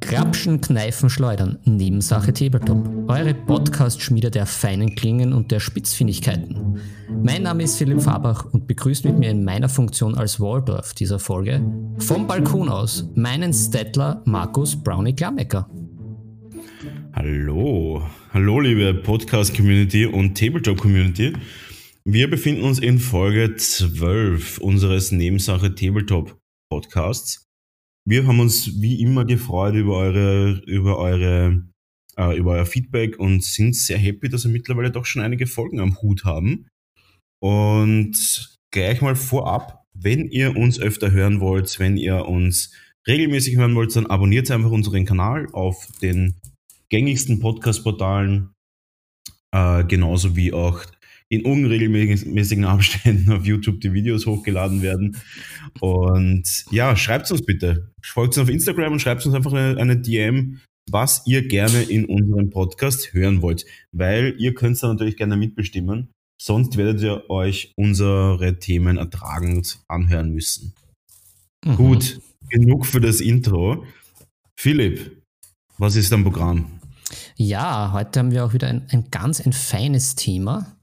Grapschen, Kneifen, Schleudern, Nebensache Tabletop. Eure Podcast-Schmiede der feinen Klingen und der Spitzfindigkeiten. Mein Name ist Philipp Fabach und begrüßt mit mir in meiner Funktion als Waldorf dieser Folge vom Balkon aus meinen Stettler Markus Brownie Klammecker. Hallo, hallo liebe Podcast-Community und Tabletop-Community. Wir befinden uns in Folge 12 unseres Nebensache Tabletop Podcasts. Wir haben uns wie immer gefreut über eure, über eure, äh, über euer Feedback und sind sehr happy, dass wir mittlerweile doch schon einige Folgen am Hut haben. Und gleich mal vorab, wenn ihr uns öfter hören wollt, wenn ihr uns regelmäßig hören wollt, dann abonniert einfach unseren Kanal auf den gängigsten Podcast-Portalen, äh, genauso wie auch in unregelmäßigen Abständen auf YouTube die Videos hochgeladen werden. Und ja, schreibt uns bitte. Folgt uns auf Instagram und schreibt uns einfach eine, eine DM, was ihr gerne in unserem Podcast hören wollt. Weil ihr könnt da natürlich gerne mitbestimmen. Sonst werdet ihr euch unsere Themen ertragend anhören müssen. Mhm. Gut, genug für das Intro. Philipp, was ist dein Programm? Ja, heute haben wir auch wieder ein, ein ganz ein feines Thema.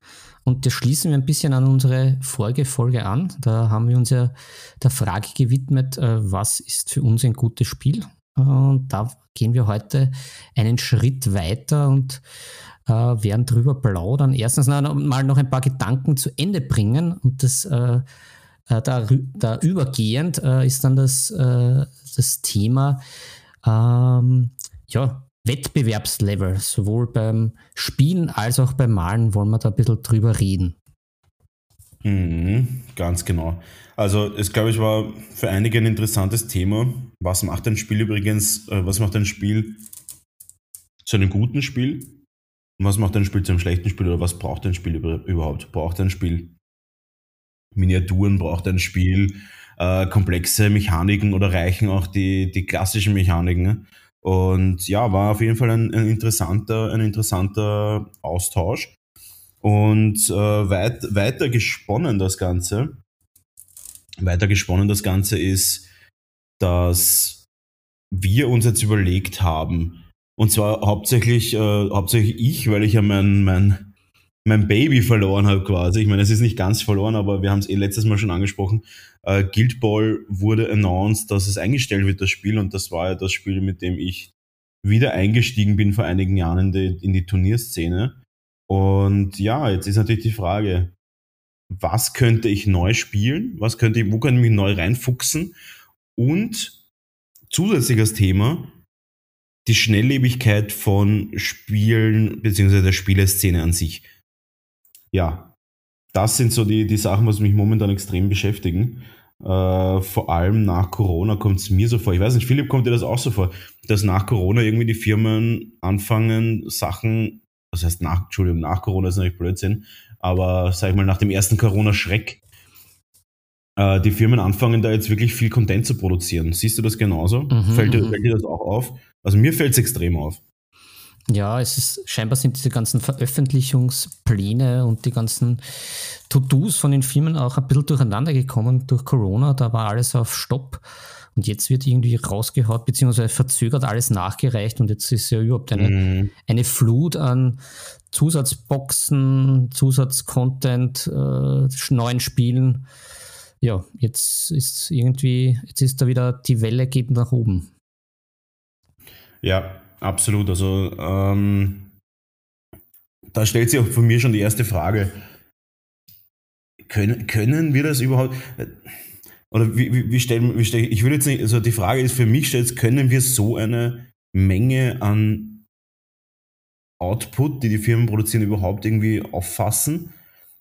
Und das schließen wir ein bisschen an unsere vorige Folge an. Da haben wir uns ja der Frage gewidmet, äh, was ist für uns ein gutes Spiel? Und da gehen wir heute einen Schritt weiter und äh, werden drüber plaudern. Erstens mal noch ein paar Gedanken zu Ende bringen und das äh, da, da übergehend ist dann das, das Thema ähm, ja, Wettbewerbslevel, sowohl beim Spielen als auch beim Malen, wollen wir da ein bisschen drüber reden. Mhm, ganz genau. Also es glaube ich war für einige ein interessantes Thema. Was macht ein Spiel übrigens, äh, was macht ein Spiel zu einem guten Spiel? Und was macht ein Spiel zu einem schlechten Spiel oder was braucht ein Spiel überhaupt? Braucht ein Spiel Miniaturen, braucht ein Spiel äh, komplexe Mechaniken oder reichen auch die, die klassischen Mechaniken? Und ja, war auf jeden Fall ein, ein interessanter, ein interessanter Austausch. Und äh, weit, weiter gesponnen das Ganze, weiter gesponnen das Ganze ist, dass wir uns jetzt überlegt haben, und zwar hauptsächlich, äh, hauptsächlich ich, weil ich ja mein, mein, mein Baby verloren habe quasi. Ich meine, es ist nicht ganz verloren, aber wir haben es eh letztes Mal schon angesprochen. Äh, Guild Ball wurde announced, dass es eingestellt wird, das Spiel. Und das war ja das Spiel, mit dem ich wieder eingestiegen bin vor einigen Jahren in die, in die Turnierszene. Und ja, jetzt ist natürlich die Frage, was könnte ich neu spielen? Was könnte ich, wo könnte ich mich neu reinfuchsen? Und zusätzliches Thema, die Schnelllebigkeit von Spielen beziehungsweise der Spieleszene an sich ja, das sind so die, die Sachen, was mich momentan extrem beschäftigen. Äh, vor allem nach Corona kommt es mir so vor. Ich weiß nicht, Philipp, kommt dir das auch so vor, dass nach Corona irgendwie die Firmen anfangen, Sachen, das heißt nach, Entschuldigung, nach Corona ist natürlich Blödsinn, aber sag ich mal, nach dem ersten Corona-Schreck, äh, die Firmen anfangen da jetzt wirklich viel Content zu produzieren. Siehst du das genauso? Mhm, fällt, dir, mhm. fällt dir das auch auf? Also mir fällt es extrem auf. Ja, es ist scheinbar sind diese ganzen Veröffentlichungspläne und die ganzen To-Dos von den Firmen auch ein bisschen durcheinander gekommen durch Corona. Da war alles auf Stopp und jetzt wird irgendwie rausgehaut, beziehungsweise verzögert alles nachgereicht und jetzt ist ja überhaupt eine, mhm. eine Flut an Zusatzboxen, Zusatzcontent, äh, neuen Spielen. Ja, jetzt ist irgendwie, jetzt ist da wieder die Welle geht nach oben. Ja, Absolut. Also ähm, da stellt sich auch von mir schon die erste Frage. Können, können wir das überhaupt? Oder wie, wie, wie stellen wie stell, ich würde jetzt nicht, also die Frage ist für mich stellt, können wir so eine Menge an Output, die die Firmen produzieren, überhaupt irgendwie auffassen?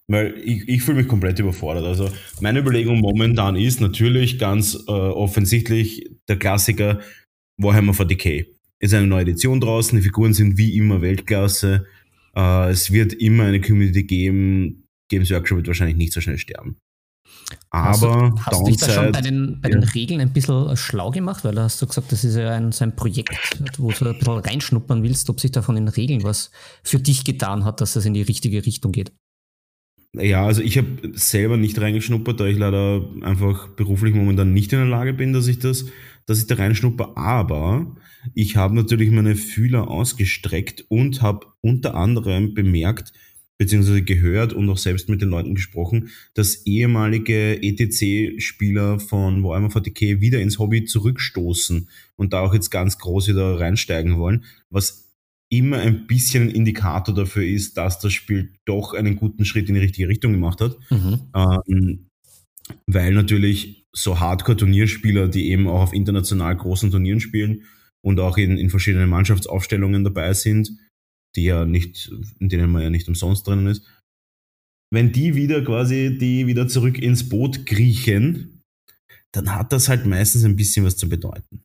Weil ich, ich fühle mich komplett überfordert. Also meine Überlegung momentan ist natürlich ganz äh, offensichtlich der Klassiker Warhammer 40k ist eine neue Edition draußen, die Figuren sind wie immer Weltklasse. Äh, es wird immer eine Community geben. Games Workshop wird wahrscheinlich nicht so schnell sterben. Aber hast, hast du dich da schon bei den, bei ja. den Regeln ein bisschen schlau gemacht? Weil da hast du gesagt, das ist ja ein, so ein Projekt, wo du ein bisschen reinschnuppern willst, ob sich da von den Regeln was für dich getan hat, dass das in die richtige Richtung geht. ja, also ich habe selber nicht reingeschnuppert, da ich leider einfach beruflich momentan nicht in der Lage bin, dass ich das, dass ich da reinschnupper. Aber ich habe natürlich meine Fühler ausgestreckt und habe unter anderem bemerkt, beziehungsweise gehört und auch selbst mit den Leuten gesprochen, dass ehemalige ETC-Spieler von Warhammer 40k wieder ins Hobby zurückstoßen und da auch jetzt ganz groß wieder reinsteigen wollen, was immer ein bisschen ein Indikator dafür ist, dass das Spiel doch einen guten Schritt in die richtige Richtung gemacht hat. Mhm. Ähm, weil natürlich so Hardcore-Turnierspieler, die eben auch auf international großen Turnieren spielen und auch in, in verschiedenen Mannschaftsaufstellungen dabei sind, die ja nicht, in denen man ja nicht umsonst drinnen ist, wenn die wieder quasi, die wieder zurück ins Boot kriechen, dann hat das halt meistens ein bisschen was zu bedeuten.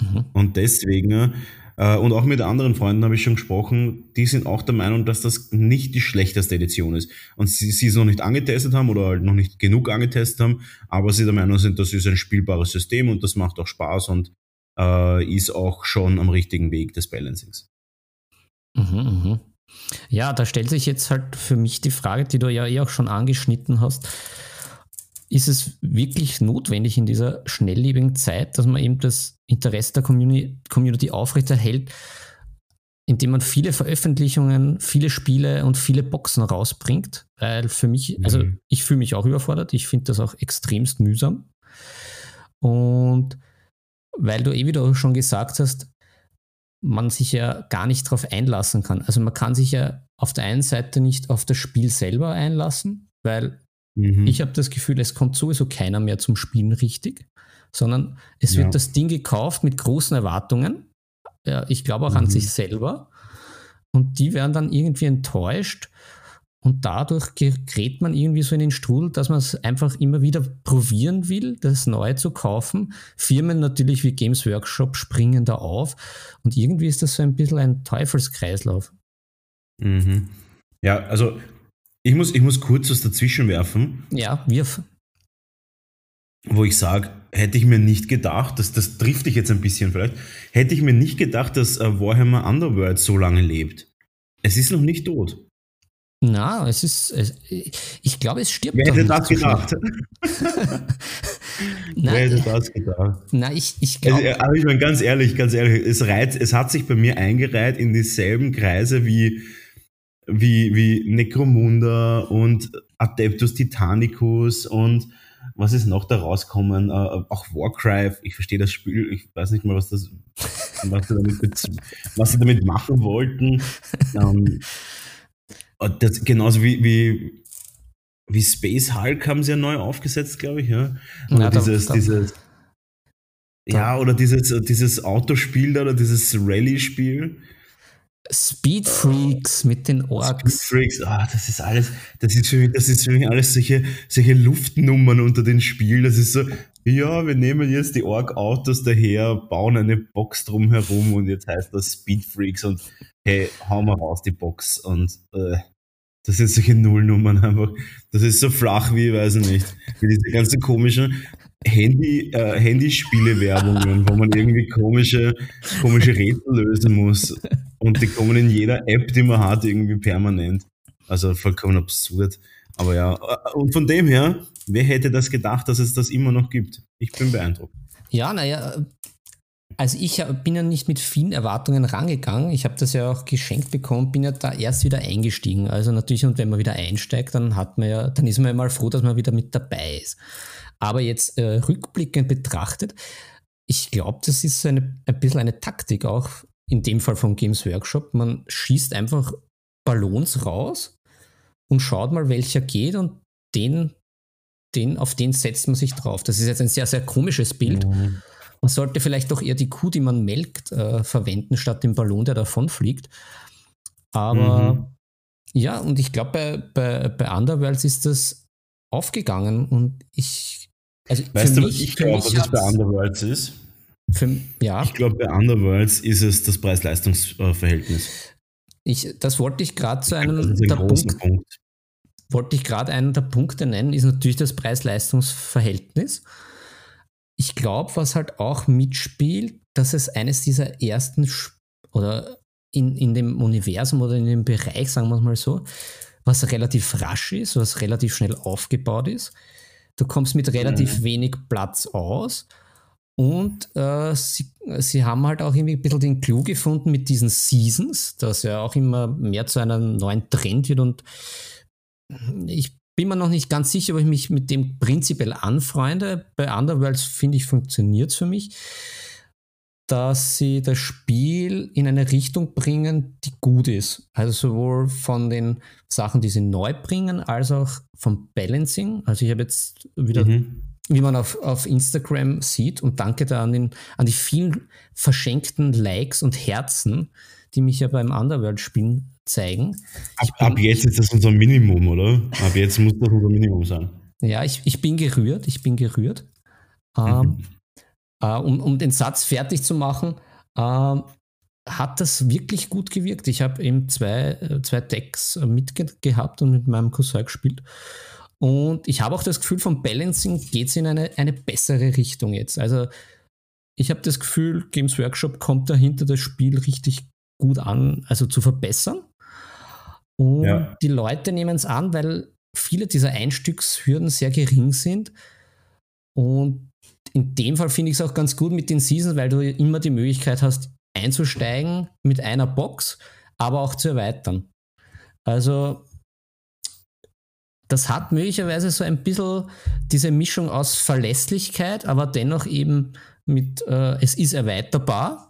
Mhm. Und deswegen, äh, und auch mit anderen Freunden habe ich schon gesprochen, die sind auch der Meinung, dass das nicht die schlechteste Edition ist. Und sie, sie es noch nicht angetestet haben oder halt noch nicht genug angetestet haben, aber sie der Meinung sind, das ist ein spielbares System und das macht auch Spaß und äh, ist auch schon am richtigen Weg des Balancings. Mhm, mhm. Ja, da stellt sich jetzt halt für mich die Frage, die du ja eh auch schon angeschnitten hast. Ist es wirklich notwendig in dieser schnelllebigen Zeit, dass man eben das Interesse der Community, Community aufrechterhält, indem man viele Veröffentlichungen, viele Spiele und viele Boxen rausbringt? Weil für mich, also mhm. ich fühle mich auch überfordert, ich finde das auch extremst mühsam. Und weil du eh wieder schon gesagt hast, man sich ja gar nicht darauf einlassen kann. Also man kann sich ja auf der einen Seite nicht auf das Spiel selber einlassen, weil mhm. ich habe das Gefühl, es kommt sowieso keiner mehr zum Spielen richtig, sondern es ja. wird das Ding gekauft mit großen Erwartungen. Ja, ich glaube auch mhm. an sich selber. Und die werden dann irgendwie enttäuscht und dadurch gerät man irgendwie so in den Strudel, dass man es einfach immer wieder probieren will, das Neue zu kaufen. Firmen natürlich wie Games Workshop springen da auf. Und irgendwie ist das so ein bisschen ein Teufelskreislauf. Mhm. Ja, also ich muss, ich muss kurz was dazwischen werfen. Ja, wirf. Wo ich sage, hätte ich mir nicht gedacht, dass das trifft dich jetzt ein bisschen vielleicht, hätte ich mir nicht gedacht, dass äh, Warhammer Underworld so lange lebt. Es ist noch nicht tot. Na, es ist, es, ich glaube, es stirbt. Wer hätte das gedacht? Wer hätte das gedacht? Na, ich, ich glaube. Also, aber ich meine, ganz ehrlich, ganz ehrlich, es reizt, es hat sich bei mir eingereiht in dieselben Kreise wie, wie, wie Necromunda und Adeptus Titanicus und was ist noch da rauskommen? Uh, auch Warcry, ich verstehe das Spiel, ich weiß nicht mal, was das, was sie damit, was sie damit machen wollten. Um, ähm, das, genauso wie, wie, wie Space Hulk haben sie ja neu aufgesetzt, glaube ich, ja. Oder ja, dieses, da, dieses, da. ja, oder dieses, dieses Autospiel da, oder dieses Rallye-Spiel. Speed Freaks mit den Orks. Speed Freaks, ah, das ist alles, das ist für mich, das ist für mich alles solche, solche Luftnummern unter den Spielen. Das ist so, ja, wir nehmen jetzt die Ork-Autos daher, bauen eine Box drumherum und jetzt heißt das Speed Freaks und hey, hau mal raus die Box und äh, das sind solche Nullnummern einfach. Das ist so flach wie, weiß ich nicht, wie diese ganzen komischen Handy, äh, Handyspiele-Werbungen, wo man irgendwie komische, komische Rätsel lösen muss. Und die kommen in jeder App, die man hat, irgendwie permanent. Also vollkommen absurd. Aber ja, äh, und von dem her, wer hätte das gedacht, dass es das immer noch gibt? Ich bin beeindruckt. Ja, naja, also ich bin ja nicht mit vielen Erwartungen rangegangen. Ich habe das ja auch geschenkt bekommen, bin ja da erst wieder eingestiegen. Also natürlich, und wenn man wieder einsteigt, dann hat man ja, dann ist man ja mal froh, dass man wieder mit dabei ist. Aber jetzt äh, rückblickend betrachtet, ich glaube, das ist eine, ein bisschen eine Taktik auch, in dem Fall vom Games Workshop. Man schießt einfach Ballons raus und schaut mal, welcher geht und den, den, auf den setzt man sich drauf. Das ist jetzt ein sehr, sehr komisches Bild. Mhm. Man sollte vielleicht doch eher die Kuh, die man melkt, äh, verwenden, statt den Ballon, der davonfliegt. Aber mhm. ja, und ich glaube, bei, bei, bei Underworlds ist das aufgegangen und ich. Also weißt du, mich, ich glaube, was es bei Underworlds ist? Für, ja. Ich glaube, bei Underworlds ist es das Preis-Leistungs-Verhältnis. Ich, das wollte ich gerade zu einem ein der Punkt, Punkt. Wollte ich gerade einen der Punkte nennen, ist natürlich das Preis-Leistungs-Verhältnis ich glaube, was halt auch mitspielt, dass es eines dieser ersten oder in, in dem Universum oder in dem Bereich, sagen wir es mal so, was relativ rasch ist, was relativ schnell aufgebaut ist. Du kommst mit relativ mhm. wenig Platz aus. Und äh, sie, sie haben halt auch irgendwie ein bisschen den Clou gefunden mit diesen Seasons, das ja auch immer mehr zu einem neuen Trend wird. Und ich bin mir noch nicht ganz sicher, ob ich mich mit dem prinzipiell anfreunde. Bei Underworlds finde ich, funktioniert es für mich dass sie das Spiel in eine Richtung bringen, die gut ist. Also sowohl von den Sachen, die sie neu bringen, als auch vom Balancing. Also ich habe jetzt wieder, mhm. wie man auf, auf Instagram sieht, und danke da an, den, an die vielen verschenkten Likes und Herzen, die mich ja beim Underworld-Spielen zeigen. Ab, ab, jetzt ist das unser Minimum, oder? Ab jetzt muss das unser Minimum sein. Ja, ich, ich bin gerührt, ich bin gerührt. Ähm, mhm. Ähm, äh, um, um den Satz fertig zu machen, äh, hat das wirklich gut gewirkt. Ich habe eben zwei, äh, zwei Decks mitgehabt und mit meinem Cousin gespielt. Und ich habe auch das Gefühl, vom Balancing geht es in eine, eine bessere Richtung jetzt. Also ich habe das Gefühl, Games Workshop kommt dahinter, das Spiel richtig gut an, also zu verbessern. Und ja. die Leute nehmen es an, weil viele dieser Einstiegshürden sehr gering sind. Und in dem Fall finde ich es auch ganz gut mit den Seasons, weil du immer die Möglichkeit hast, einzusteigen mit einer Box, aber auch zu erweitern. Also das hat möglicherweise so ein bisschen diese Mischung aus Verlässlichkeit, aber dennoch eben mit, äh, es ist erweiterbar,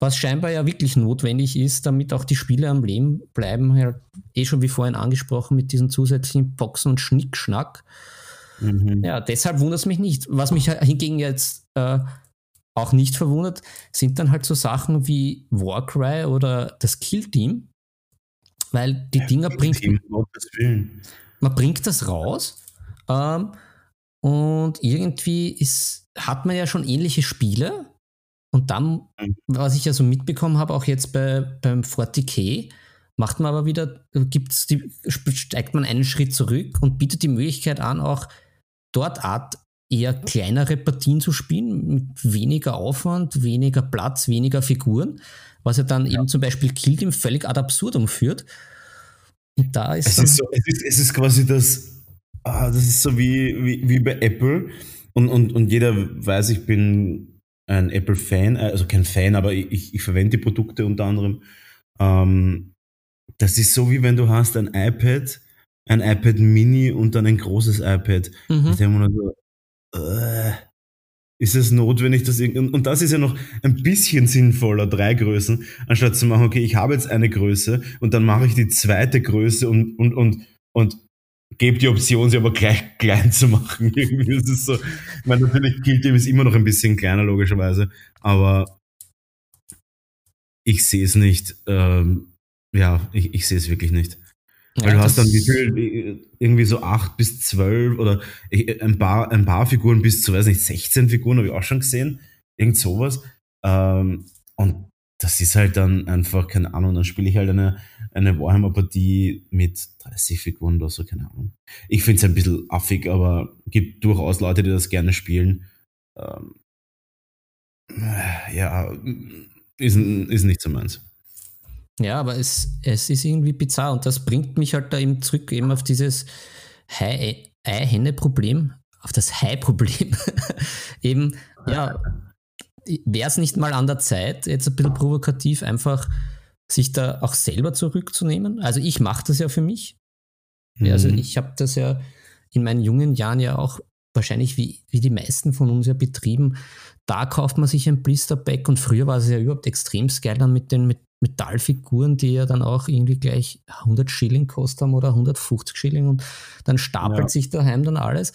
was scheinbar ja wirklich notwendig ist, damit auch die Spiele am Leben bleiben. Ja, eh schon wie vorhin angesprochen mit diesen zusätzlichen Boxen und Schnickschnack. Mhm. Ja, deshalb wundert es mich nicht. Was mich hingegen jetzt äh, auch nicht verwundert, sind dann halt so Sachen wie Warcry oder das Kill Team, weil die Dinger bringt man bringt das raus ähm, und irgendwie ist, hat man ja schon ähnliche Spiele und dann, mhm. was ich ja so mitbekommen habe, auch jetzt bei, beim 40k, macht man aber wieder, gibt's die, steigt man einen Schritt zurück und bietet die Möglichkeit an, auch dort Art eher kleinere Partien zu spielen, mit weniger Aufwand, weniger Platz, weniger Figuren, was ja dann ja. eben zum Beispiel Kill Team völlig ad absurdum führt. Und da ist es, ist so, es, ist, es ist quasi das, ah, das ist so wie, wie, wie bei Apple und, und, und jeder weiß, ich bin ein Apple-Fan, äh, also kein Fan, aber ich, ich verwende die Produkte unter anderem. Ähm, das ist so wie wenn du hast ein iPad, ein iPad Mini und dann ein großes iPad. Mhm. Ich denke mir so, äh, ist es notwendig, dass ich, und, und das ist ja noch ein bisschen sinnvoller, drei Größen, anstatt zu machen, okay, ich habe jetzt eine Größe und dann mache ich die zweite Größe und, und, und, und gebe die Option, sie aber gleich klein zu machen. Irgendwie ist es so, ich meine, natürlich, Kill Team ist immer noch ein bisschen kleiner, logischerweise, aber ich sehe es nicht, ähm, ja, ich, ich sehe es wirklich nicht. Weil ja, du hast dann wie viel, irgendwie so acht bis zwölf oder ein paar, ein paar Figuren bis zu, weiß nicht, 16 Figuren habe ich auch schon gesehen. Irgend sowas. Ähm, und das ist halt dann einfach, keine Ahnung, dann spiele ich halt eine, eine Warhammer-Partie mit 30 Figuren oder so, keine Ahnung. Ich finde es ein bisschen affig, aber gibt durchaus Leute, die das gerne spielen. Ähm, ja, ist, ist nicht so meins. Ja, aber es, es ist irgendwie bizarr und das bringt mich halt da eben zurück eben auf dieses Ei-Henne-Problem, auf das Hai-Problem. eben, ja, wäre es nicht mal an der Zeit, jetzt ein bisschen provokativ, einfach sich da auch selber zurückzunehmen? Also ich mache das ja für mich. Mhm. Also ich habe das ja in meinen jungen Jahren ja auch wahrscheinlich wie, wie die meisten von uns ja betrieben. Da kauft man sich ein Blisterback und früher war es ja überhaupt extrem geil dann mit den mit Metallfiguren, die ja dann auch irgendwie gleich 100 Schilling kosten haben oder 150 Schilling und dann stapelt ja. sich daheim dann alles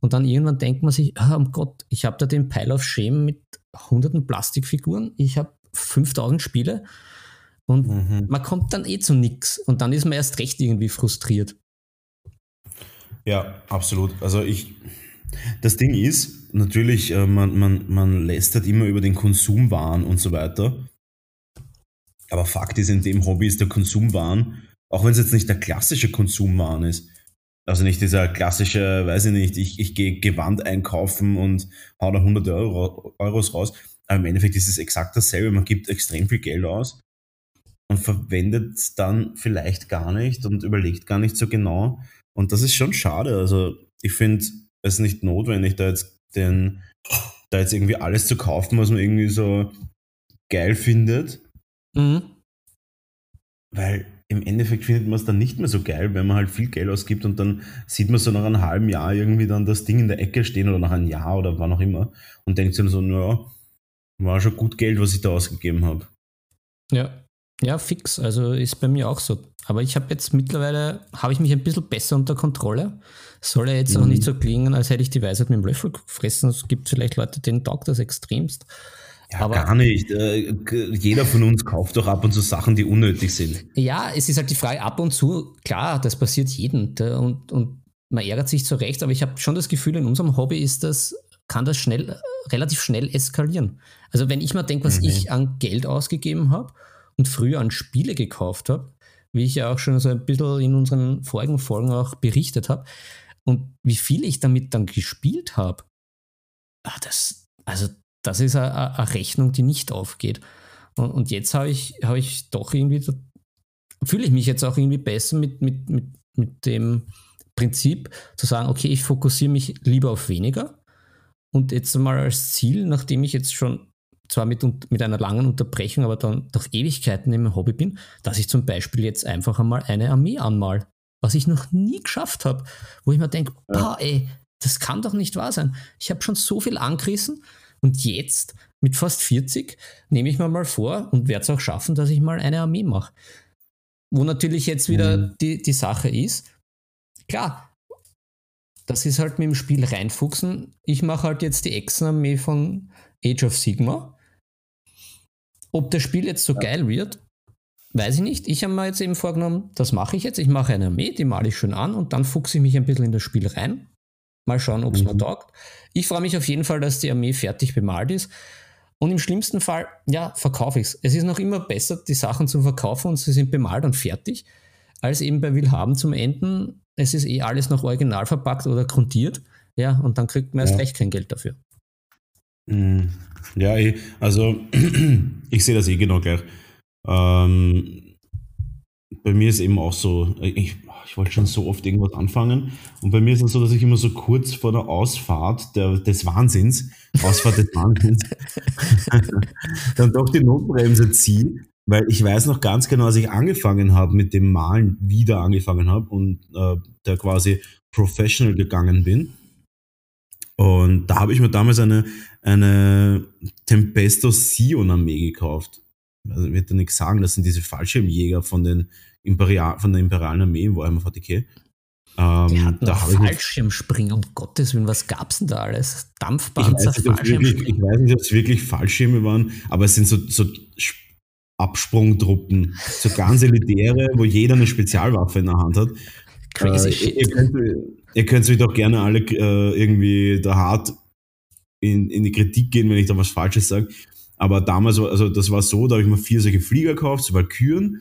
und dann irgendwann denkt man sich, oh Gott, ich habe da den Pile of Shame mit hunderten Plastikfiguren, ich habe 5000 Spiele und mhm. man kommt dann eh zu nichts und dann ist man erst recht irgendwie frustriert. Ja, absolut. Also ich, das Ding ist, natürlich, äh, man, man, man lästert immer über den Konsumwahn und so weiter. Aber Fakt ist, in dem Hobby ist der Konsumwahn, auch wenn es jetzt nicht der klassische Konsumwahn ist, also nicht dieser klassische, weiß ich nicht, ich, ich gehe Gewand einkaufen und hau da 100 Euro, Euros raus. Aber im Endeffekt ist es exakt dasselbe. Man gibt extrem viel Geld aus und verwendet es dann vielleicht gar nicht und überlegt gar nicht so genau. Und das ist schon schade. Also ich finde es nicht notwendig, da jetzt den, da jetzt irgendwie alles zu kaufen, was man irgendwie so geil findet. Mhm. Weil im Endeffekt findet man es dann nicht mehr so geil, wenn man halt viel Geld ausgibt und dann sieht man so nach einem halben Jahr irgendwie dann das Ding in der Ecke stehen oder nach einem Jahr oder wann auch immer und denkt sich so, naja, war schon gut Geld, was ich da ausgegeben habe. Ja, ja, fix. Also ist bei mir auch so. Aber ich habe jetzt mittlerweile, habe ich mich ein bisschen besser unter Kontrolle. Soll ja jetzt mhm. auch nicht so klingen, als hätte ich die Weisheit mit dem Löffel gefressen. Es gibt vielleicht Leute, denen taugt das extremst. Ja, aber gar nicht. Äh, jeder von uns kauft doch ab und zu Sachen, die unnötig sind. Ja, es ist halt die Frage, ab und zu, klar, das passiert jedem. Und, und man ärgert sich zu Recht, aber ich habe schon das Gefühl, in unserem Hobby ist das, kann das schnell, relativ schnell eskalieren. Also wenn ich mal denke, was mhm. ich an Geld ausgegeben habe früher an Spiele gekauft habe, wie ich ja auch schon so ein bisschen in unseren vorigen Folgen auch berichtet habe, und wie viel ich damit dann gespielt habe, ah, das, also das ist eine, eine Rechnung, die nicht aufgeht. Und, und jetzt habe ich, hab ich doch irgendwie, fühle ich mich jetzt auch irgendwie besser mit, mit, mit, mit dem Prinzip zu sagen, okay, ich fokussiere mich lieber auf weniger. Und jetzt mal als Ziel, nachdem ich jetzt schon zwar mit, mit einer langen Unterbrechung, aber dann durch Ewigkeiten im Hobby bin, dass ich zum Beispiel jetzt einfach einmal eine Armee anmal, was ich noch nie geschafft habe, wo ich mir denke, ja. ey, das kann doch nicht wahr sein. Ich habe schon so viel angerissen und jetzt, mit fast 40, nehme ich mir mal vor und werde es auch schaffen, dass ich mal eine Armee mache. Wo natürlich jetzt wieder mhm. die, die Sache ist, klar, das ist halt mit dem Spiel reinfuchsen. Ich mache halt jetzt die Echsen-Armee von Age of Sigma. Ob das Spiel jetzt so ja. geil wird, weiß ich nicht. Ich habe mir jetzt eben vorgenommen, das mache ich jetzt. Ich mache eine Armee, die male ich schön an und dann fuchse ich mich ein bisschen in das Spiel rein. Mal schauen, ob es mhm. mir taugt. Ich freue mich auf jeden Fall, dass die Armee fertig bemalt ist. Und im schlimmsten Fall, ja, verkaufe ich es. Es ist noch immer besser, die Sachen zu verkaufen und sie sind bemalt und fertig, als eben bei Willhaben zum Enden. Es ist eh alles noch original verpackt oder grundiert. Ja, und dann kriegt man erst ja. recht kein Geld dafür. Mhm. Ja, eh, also ich sehe das eh genau gleich. Ähm, bei mir ist eben auch so, ich, ich wollte schon so oft irgendwas anfangen. Und bei mir ist es so, dass ich immer so kurz vor der Ausfahrt der, des Wahnsinns, Ausfahrt des Wahnsinns, dann doch die Notbremse ziehe, weil ich weiß noch ganz genau, als ich angefangen habe mit dem Malen, wieder angefangen habe und äh, da quasi professional gegangen bin. Und da habe ich mir damals eine, eine Tempesto Sion Armee gekauft. Also ich werde nichts sagen, das sind diese Fallschirmjäger von den Imperial, von der imperialen Armee in Warhammer 40k. Ähm, Wir hatten da Fallschirmspringen, um Gottes Willen, was gab es denn da alles? Dampfpanzer, ich Fallschirmspringen? ich weiß nicht, ob es wirklich Fallschirme waren, aber es sind so, so Absprungtruppen, so ganz elitäre, wo jeder eine Spezialwaffe in der Hand hat. Crazy äh, shit. Ihr könnt, ihr könnt mich doch gerne alle äh, irgendwie da hart in, in die Kritik gehen, wenn ich da was Falsches sage. Aber damals, also das war so, da habe ich mir vier solche Flieger gekauft, so Valkyren,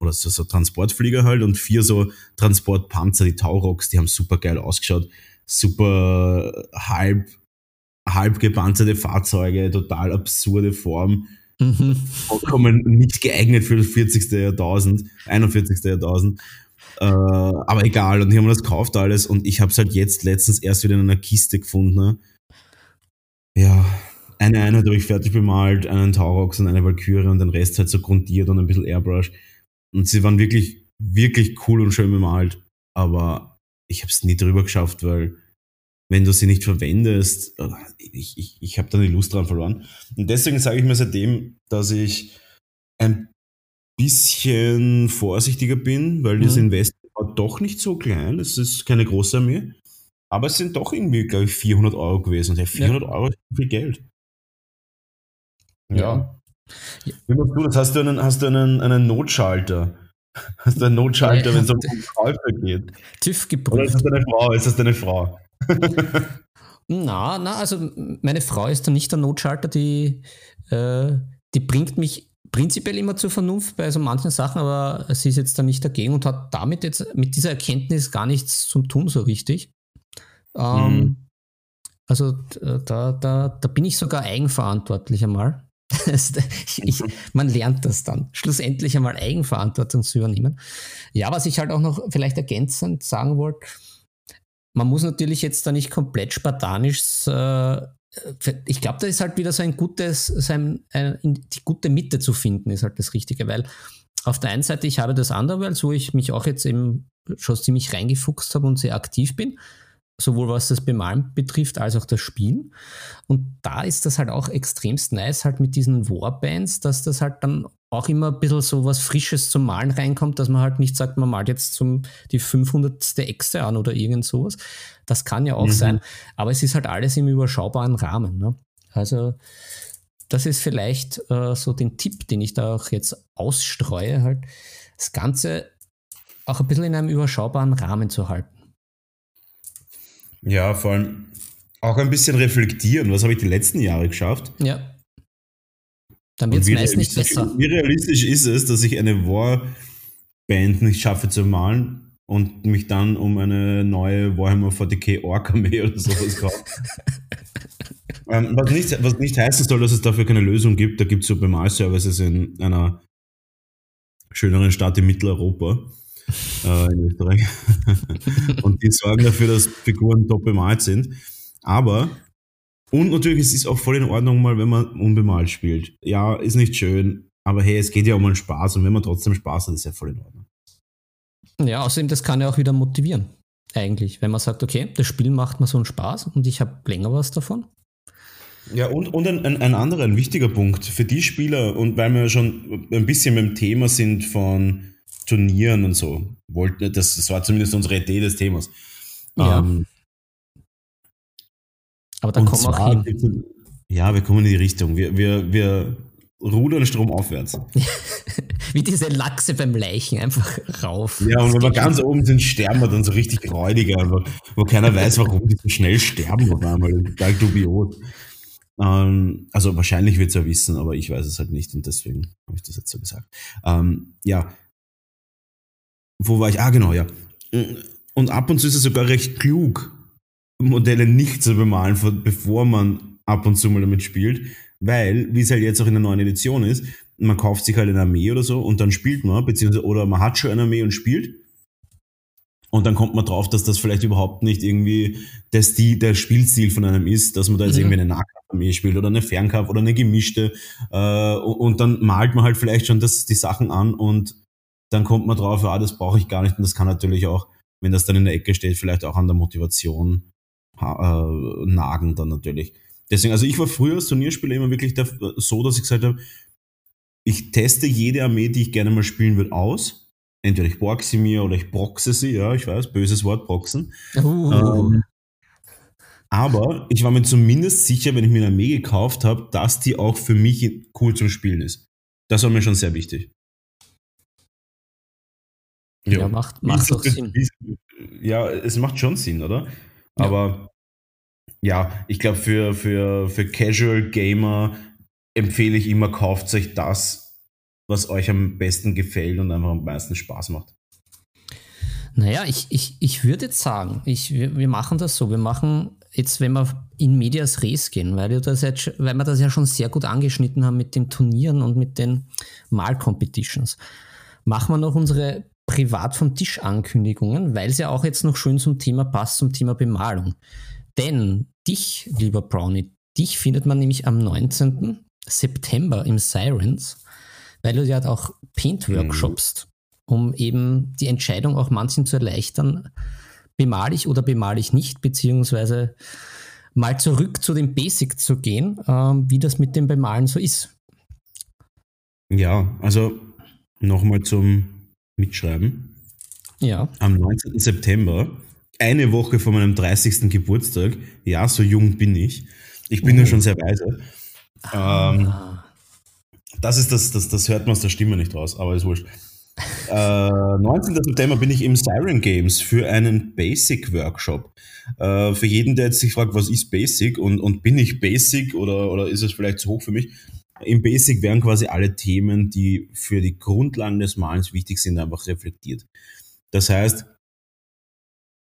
oder so, so Transportflieger halt und vier so Transportpanzer, die Taurox, die haben super geil ausgeschaut. Super halb, halb gepanzerte Fahrzeuge, total absurde Form. Mhm. Vollkommen nicht geeignet für das 40. Jahrtausend, 41. Jahrtausend. Äh, aber egal, und die haben das gekauft alles und ich habe es halt jetzt letztens erst wieder in einer Kiste gefunden. Ne? Ja, eine Einheit habe ich fertig bemalt, einen Taurox und eine Valkyrie und den Rest halt so grundiert und ein bisschen Airbrush. Und sie waren wirklich, wirklich cool und schön bemalt. Aber ich habe es nie drüber geschafft, weil wenn du sie nicht verwendest, ich, ich, ich habe dann die Lust dran verloren. Und deswegen sage ich mir seitdem, dass ich ein bisschen vorsichtiger bin, weil mhm. das Invest war doch nicht so klein. Es ist keine große Armee. Aber es sind doch irgendwie, glaube ich, 400 Euro gewesen. Und 400 ja. Euro ist viel Geld. Ja. ja. Wie machst du das? Hast du einen, hast du einen, einen Notschalter? Hast du einen Notschalter, wenn es um Käufer geht? TÜV geprüft. Oder ist das deine Frau? Ist das deine Frau? na, na, also meine Frau ist da nicht der Notschalter, die, äh, die bringt mich prinzipiell immer zur Vernunft bei so manchen Sachen, aber sie ist jetzt da nicht dagegen und hat damit jetzt mit dieser Erkenntnis gar nichts zum tun so richtig. Ähm, mhm. Also da, da, da bin ich sogar eigenverantwortlich einmal ich, man lernt das dann. Schlussendlich einmal Eigenverantwortung zu übernehmen. Ja, was ich halt auch noch vielleicht ergänzend sagen wollte, man muss natürlich jetzt da nicht komplett spartanisch äh, ich glaube, da ist halt wieder so ein gutes, so ein, ein, die gute Mitte zu finden, ist halt das Richtige, weil auf der einen Seite, ich habe das Underworld, wo ich mich auch jetzt eben schon ziemlich reingefuchst habe und sehr aktiv bin, sowohl was das Bemalen betrifft, als auch das Spielen. Und da ist das halt auch extremst nice, halt mit diesen Warbands, dass das halt dann auch immer ein bisschen so was Frisches zum Malen reinkommt, dass man halt nicht sagt, man malt jetzt zum, die 500. Echse an oder irgend sowas. Das kann ja auch mhm. sein. Aber es ist halt alles im überschaubaren Rahmen. Ne? Also, das ist vielleicht äh, so den Tipp, den ich da auch jetzt ausstreue, halt das Ganze auch ein bisschen in einem überschaubaren Rahmen zu halten. Ja, vor allem auch ein bisschen reflektieren. Was habe ich die letzten Jahre geschafft? Ja. Dann wird es meist nicht besser. Wie realistisch ist es, dass ich eine Warband nicht schaffe zu malen und mich dann um eine neue Warhammer 40k Ork Armee oder sowas kaufe? ähm, was, nicht, was nicht heißen soll, dass es dafür keine Lösung gibt. Da gibt es so Bemalservices in einer schöneren Stadt in Mitteleuropa äh, in Österreich. und die sorgen dafür, dass Figuren top bemalt sind. Aber und natürlich, es ist auch voll in Ordnung mal, wenn man unbemalt spielt. Ja, ist nicht schön, aber hey, es geht ja um einen Spaß und wenn man trotzdem Spaß hat, ist ja voll in Ordnung. Ja, außerdem, das kann ja auch wieder motivieren, eigentlich. Wenn man sagt, okay, das Spiel macht mir so einen Spaß und ich habe länger was davon. Ja, und, und ein, ein, ein anderer, ein wichtiger Punkt für die Spieler, und weil wir schon ein bisschen beim Thema sind von Turnieren und so, wollten, das, das war zumindest unsere Idee des Themas. Ja. Ähm, aber dann kommen wir auch hin. Ja, wir kommen in die Richtung. Wir, wir, wir rudern stromaufwärts. Wie diese Lachse beim Leichen, einfach rauf. Ja, und wenn wir ganz oben sind, sterben wir dann so richtig räudiger, wo, wo keiner weiß, warum die so schnell sterben auf einmal. Total dubios. Ähm, also wahrscheinlich wird es ja wissen, aber ich weiß es halt nicht und deswegen habe ich das jetzt so gesagt. Ähm, ja. Wo war ich? Ah, genau, ja. Und ab und zu ist es sogar recht klug, Modelle nicht zu bemalen, bevor man ab und zu mal damit spielt, weil, wie es halt jetzt auch in der neuen Edition ist, man kauft sich halt eine Armee oder so und dann spielt man, beziehungsweise, oder man hat schon eine Armee und spielt. Und dann kommt man drauf, dass das vielleicht überhaupt nicht irgendwie der, Stil, der Spielstil von einem ist, dass man da jetzt mhm. irgendwie eine Nahkampfarmee spielt oder eine Fernkampf oder eine gemischte. Äh, und dann malt man halt vielleicht schon das, die Sachen an und dann kommt man drauf, ja, das brauche ich gar nicht. Und das kann natürlich auch, wenn das dann in der Ecke steht, vielleicht auch an der Motivation äh, nagen dann natürlich. Deswegen, also ich war früher als Turnierspieler immer wirklich der, so, dass ich gesagt habe, ich teste jede Armee, die ich gerne mal spielen würde, aus. Entweder ich borg sie mir oder ich boxe sie, ja, ich weiß, böses Wort, boxen. Uh. Ähm, aber ich war mir zumindest sicher, wenn ich mir eine Armee gekauft habe, dass die auch für mich cool zum Spielen ist. Das war mir schon sehr wichtig. Ja, ja macht, macht doch Sinn. Ja, es macht schon Sinn, oder? Aber ja, ich glaube, für, für, für Casual Gamer empfehle ich immer, kauft euch das, was euch am besten gefällt und einfach am meisten Spaß macht. Naja, ich, ich, ich würde jetzt sagen, ich, wir, wir machen das so. Wir machen jetzt, wenn wir in Medias Res gehen, weil wir, das jetzt, weil wir das ja schon sehr gut angeschnitten haben mit den Turnieren und mit den Mal-Competitions, machen wir noch unsere privat vom Tisch Ankündigungen, weil es ja auch jetzt noch schön zum Thema passt, zum Thema Bemalung. Denn dich, lieber Brownie, dich findet man nämlich am 19. September im Sirens, weil du ja auch Paint-Workshops, mhm. um eben die Entscheidung auch manchen zu erleichtern, bemal ich oder bemal ich nicht, beziehungsweise mal zurück zu dem Basic zu gehen, äh, wie das mit dem Bemalen so ist. Ja, also nochmal zum mitschreiben. Ja. Am 19. September, eine Woche vor meinem 30. Geburtstag. Ja, so jung bin ich. Ich bin oh. ja schon sehr weise. Ah. Ähm, das ist das, das, das hört man aus der Stimme nicht raus, aber ist wurscht. Äh, 19. September bin ich im Siren Games für einen Basic Workshop. Äh, für jeden, der jetzt sich fragt, was ist Basic und, und bin ich Basic oder, oder ist es vielleicht zu hoch für mich? Im Basic werden quasi alle Themen, die für die Grundlagen des Malens wichtig sind, einfach reflektiert. Das heißt,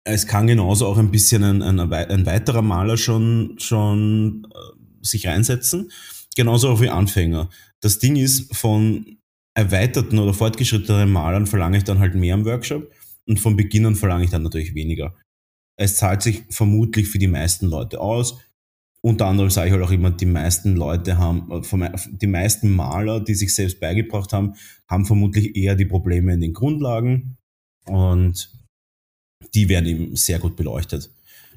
es kann genauso auch ein bisschen ein, ein, ein weiterer Maler schon, schon äh, sich reinsetzen. genauso auch wie Anfänger. Das Ding ist, von erweiterten oder fortgeschrittenen Malern verlange ich dann halt mehr im Workshop und von Beginnern verlange ich dann natürlich weniger. Es zahlt sich vermutlich für die meisten Leute aus. Unter anderem sage ich halt auch immer, die meisten Leute haben, äh, die meisten Maler, die sich selbst beigebracht haben, haben vermutlich eher die Probleme in den Grundlagen und die werden eben sehr gut beleuchtet.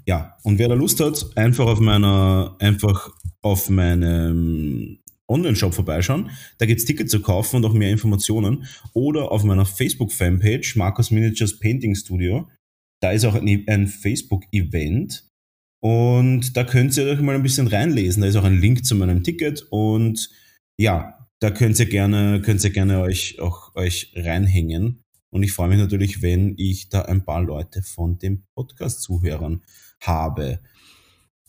Ja, und wer da Lust hat, einfach auf meiner, einfach auf meinem Online-Shop vorbeischauen. Da gibt es Tickets zu kaufen und auch mehr Informationen. Oder auf meiner Facebook-Fanpage, Markus Miniatures Painting Studio. Da ist auch ein, ein Facebook-Event. Und da könnt ihr euch mal ein bisschen reinlesen. Da ist auch ein Link zu meinem Ticket. Und ja, da könnt ihr gerne, könnt ihr gerne euch auch euch reinhängen. Und ich freue mich natürlich, wenn ich da ein paar Leute von dem Podcast-Zuhörern habe.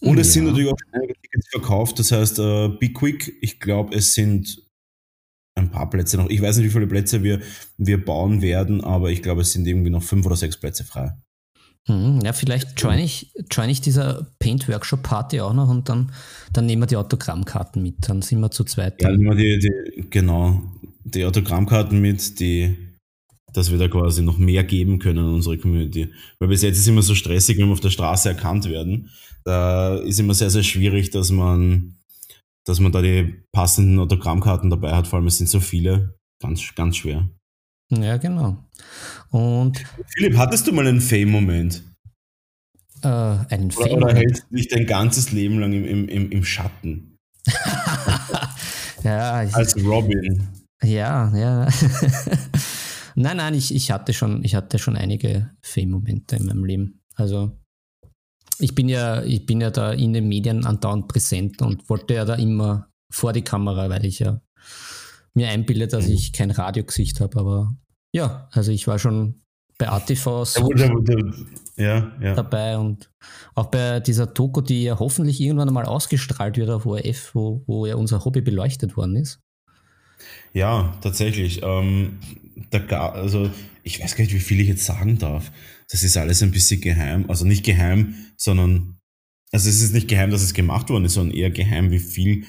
Und es ja. sind natürlich auch einige Tickets verkauft. Das heißt, uh, Be Quick, ich glaube, es sind ein paar Plätze noch. Ich weiß nicht, wie viele Plätze wir, wir bauen werden, aber ich glaube, es sind irgendwie noch fünf oder sechs Plätze frei. Hm, ja, vielleicht join ich, join ich dieser Paint-Workshop-Party auch noch und dann, dann nehmen wir die Autogrammkarten mit. Dann sind wir zu zweit. Ja, nehmen wir die, die, genau, die Autogrammkarten mit, die, dass wir da quasi noch mehr geben können an unsere Community. Weil bis jetzt ist es immer so stressig, wenn wir auf der Straße erkannt werden. Da ist immer sehr, sehr schwierig, dass man, dass man da die passenden Autogrammkarten dabei hat. Vor allem es sind so viele. Ganz, ganz schwer. Ja, genau. Und Philipp, hattest du mal einen Fame-Moment? Äh, einen Fame oder, oder hältst du dich dein ganzes Leben lang im, im, im Schatten? ja, ich, Als Robin. Ja, ja. nein, nein, ich, ich, hatte schon, ich hatte schon einige Fame-Momente in meinem Leben. Also ich bin ja, ich bin ja da in den Medien andauernd präsent und wollte ja da immer vor die Kamera, weil ich ja mir einbilde, dass mhm. ich kein Radiogesicht habe. Aber ja, also ich war schon bei ATVs ja, ja. dabei und auch bei dieser Doku, die ja hoffentlich irgendwann einmal ausgestrahlt wird auf ORF, wo, wo ja unser Hobby beleuchtet worden ist. Ja, tatsächlich. Ähm, da, also ich weiß gar nicht, wie viel ich jetzt sagen darf. Das ist alles ein bisschen geheim. Also nicht geheim, sondern also es ist nicht geheim, dass es gemacht worden ist, sondern eher geheim, wie viel.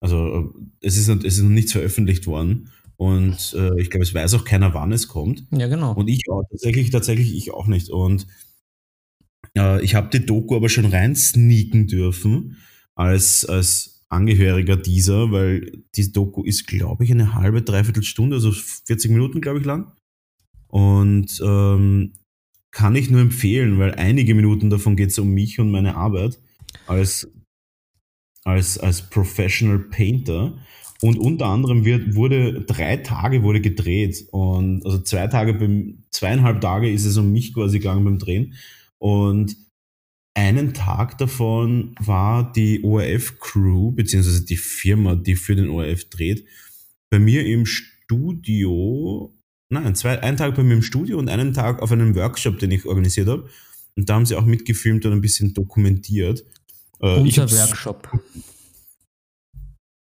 Also es ist, es ist noch nichts veröffentlicht worden. Und äh, ich glaube, es weiß auch keiner, wann es kommt. Ja, genau. Und ich auch, tatsächlich, tatsächlich ich auch nicht. Und äh, ich habe die Doku aber schon rein sneaken dürfen als, als Angehöriger dieser, weil die Doku ist, glaube ich, eine halbe, dreiviertel Stunde, also 40 Minuten, glaube ich, lang. Und ähm, kann ich nur empfehlen, weil einige Minuten davon geht es um mich und meine Arbeit als, als, als Professional Painter. Und unter anderem wird, wurde drei Tage wurde gedreht und also zwei Tage beim, zweieinhalb Tage ist es um mich quasi gegangen beim Drehen. Und einen Tag davon war die ORF-Crew, beziehungsweise die Firma, die für den ORF dreht, bei mir im Studio, nein, zwei, einen Tag bei mir im Studio und einen Tag auf einem Workshop, den ich organisiert habe. Und da haben sie auch mitgefilmt und ein bisschen dokumentiert. Äh, Unser Workshop.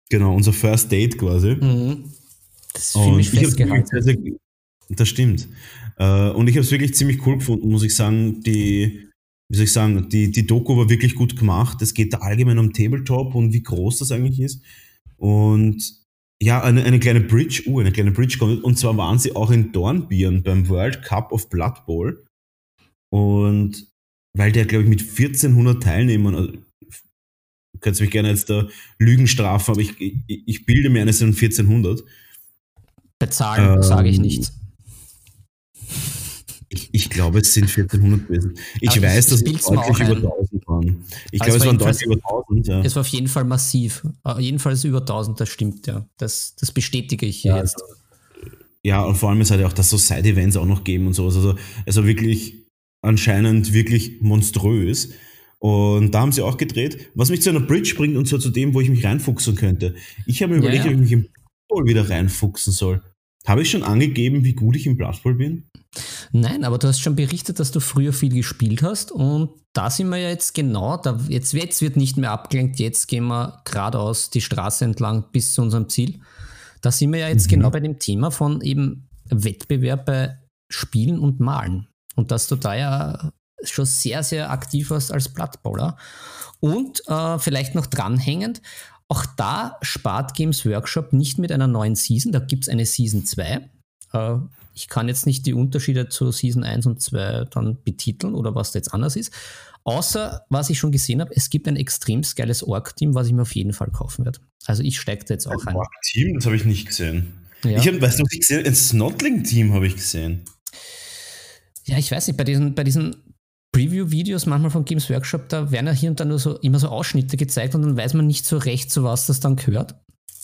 Genau, unser First Date quasi. Mhm. Das ist für mich festgehalten. Das stimmt. Äh, und ich habe es wirklich ziemlich cool gefunden, muss ich sagen. Die, wie soll ich sagen, die, die Doku war wirklich gut gemacht. Es geht da allgemein um Tabletop und wie groß das eigentlich ist. Und ja, eine, eine kleine Bridge, uh, eine kleine Bridge kommt. Und zwar waren sie auch in Dornbirn beim World Cup of Blood Bowl. Und weil der, glaube ich, mit 1400 Teilnehmern, also kannst mich gerne jetzt da Lügen strafen, aber ich, ich, ich bilde mir eines sind 1400. Bezahlen ähm, sage ich nichts. Ich, ich, glaube, es sind 1400 gewesen. Ich aber weiß, dass es deutlich über 1000 waren. Ich also glaube, es waren deutlich über 1000. Ja. Es war auf jeden Fall massiv. Äh, jedenfalls über 1000, das stimmt, ja. Das, das bestätige ich ja, jetzt. Also, ja, und vor allem es hat ja auch, dass so Side-Events auch noch geben und sowas. Also, also wirklich anscheinend wirklich monströs. Und da haben sie auch gedreht, was mich zu einer Bridge bringt und zwar zu dem, wo ich mich reinfuchsen könnte. Ich habe mir überlegt, ja, ja. ob ich mich im Blood wieder reinfuchsen soll. Habe ich schon angegeben, wie gut ich im Blood Bowl bin? Nein, aber du hast schon berichtet, dass du früher viel gespielt hast und da sind wir ja jetzt genau, da, jetzt, jetzt wird nicht mehr abgelenkt, jetzt gehen wir geradeaus die Straße entlang bis zu unserem Ziel. Da sind wir ja jetzt mhm. genau bei dem Thema von eben Wettbewerb bei Spielen und Malen. Und dass du da ja schon sehr, sehr aktiv warst als Blattballer. Und äh, vielleicht noch dranhängend, Auch da spart Games Workshop nicht mit einer neuen Season. Da gibt es eine Season 2. Äh, ich kann jetzt nicht die Unterschiede zu Season 1 und 2 dann betiteln oder was da jetzt anders ist. Außer, was ich schon gesehen habe, es gibt ein extrem geiles Org-Team, was ich mir auf jeden Fall kaufen werde. Also ich steige da jetzt auch ein. Org-Team, das habe ich nicht gesehen. Ja. Ich habe, weißt du, was ich gesehen Ein Snotling-Team habe ich gesehen. Ja, ich weiß nicht, bei diesen, bei diesen Preview-Videos manchmal von Games Workshop, da werden ja hier und da nur so immer so Ausschnitte gezeigt und dann weiß man nicht so recht, zu was das dann gehört.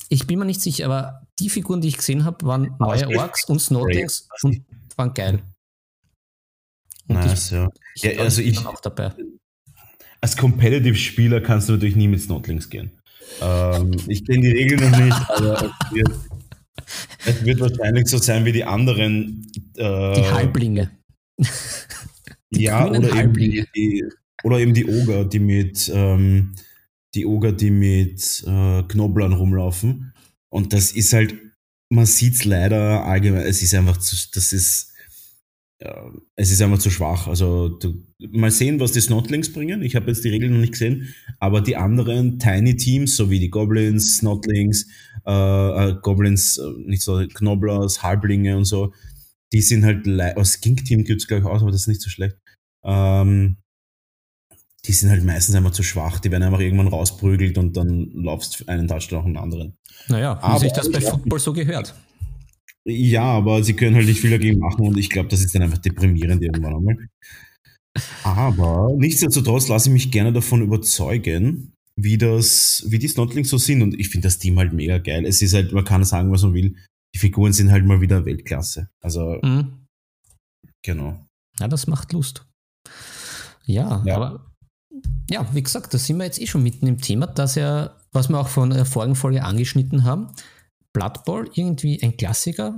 Ich bin mir nicht sicher, aber die Figuren, die ich gesehen habe, waren neue Orks und Snotlings und waren geil. Und nice, ich, ja. Ich ja also ich, auch dabei. Als Competitive-Spieler kannst du natürlich nie mit Snotlings gehen. Ähm, ich kenne die Regeln noch nicht, aber es wird, es wird, wahrscheinlich so sein wie die anderen. Äh, die Halblinge. Die ja, oder eben die, die, oder eben die Oger, die mit ähm, die Oger, die mit äh, Knoblern rumlaufen. Und das ist halt, man sieht es leider allgemein, es ist einfach zu, das ist, ja, es ist einfach zu schwach. Also du, mal sehen, was die Snotlings bringen. Ich habe jetzt die Regeln noch nicht gesehen, aber die anderen Tiny Teams, so wie die Goblins, Snotlings, äh, äh, Goblins, äh, nicht so, Knoblers, Halblinge und so, die sind halt, oh, Skink Team gibt es glaube ich auch, aber das ist nicht so schlecht. Ähm, die sind halt meistens einfach zu schwach. Die werden einfach irgendwann rausprügelt und dann laufst einen Touchdown nach dem anderen. Naja, wie aber, sich das bei Football so gehört. Ja, aber sie können halt nicht viel dagegen machen und ich glaube, das ist dann einfach deprimierend irgendwann einmal. Aber nichtsdestotrotz lasse ich mich gerne davon überzeugen, wie das, wie die Snotlings so sind. Und ich finde das Team halt mega geil. Es ist halt, man kann sagen, was man will. Die Figuren sind halt mal wieder Weltklasse. Also, mhm. genau. Ja, das macht Lust. Ja, ja, aber ja, wie gesagt, da sind wir jetzt eh schon mitten im Thema, dass ja, was wir auch von der vorigen Folge angeschnitten haben, Blood Bowl irgendwie ein Klassiker.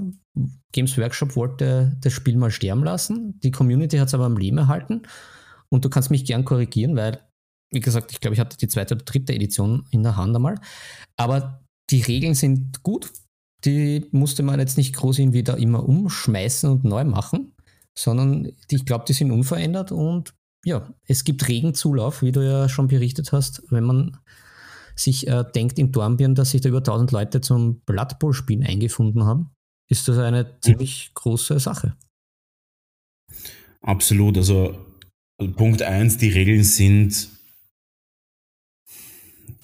Games Workshop wollte das Spiel mal sterben lassen. Die Community hat es aber am Leben erhalten. Und du kannst mich gern korrigieren, weil, wie gesagt, ich glaube, ich hatte die zweite oder dritte Edition in der Hand einmal. Aber die Regeln sind gut. Die musste man jetzt nicht groß irgendwie da immer umschmeißen und neu machen sondern ich glaube, die sind unverändert und ja, es gibt regen Zulauf, wie du ja schon berichtet hast, wenn man sich äh, denkt in Dornbirn, dass sich da über 1000 Leute zum Blood Bowl Spielen eingefunden haben, ist das eine ziemlich mhm. große Sache. Absolut, also Punkt 1, die Regeln sind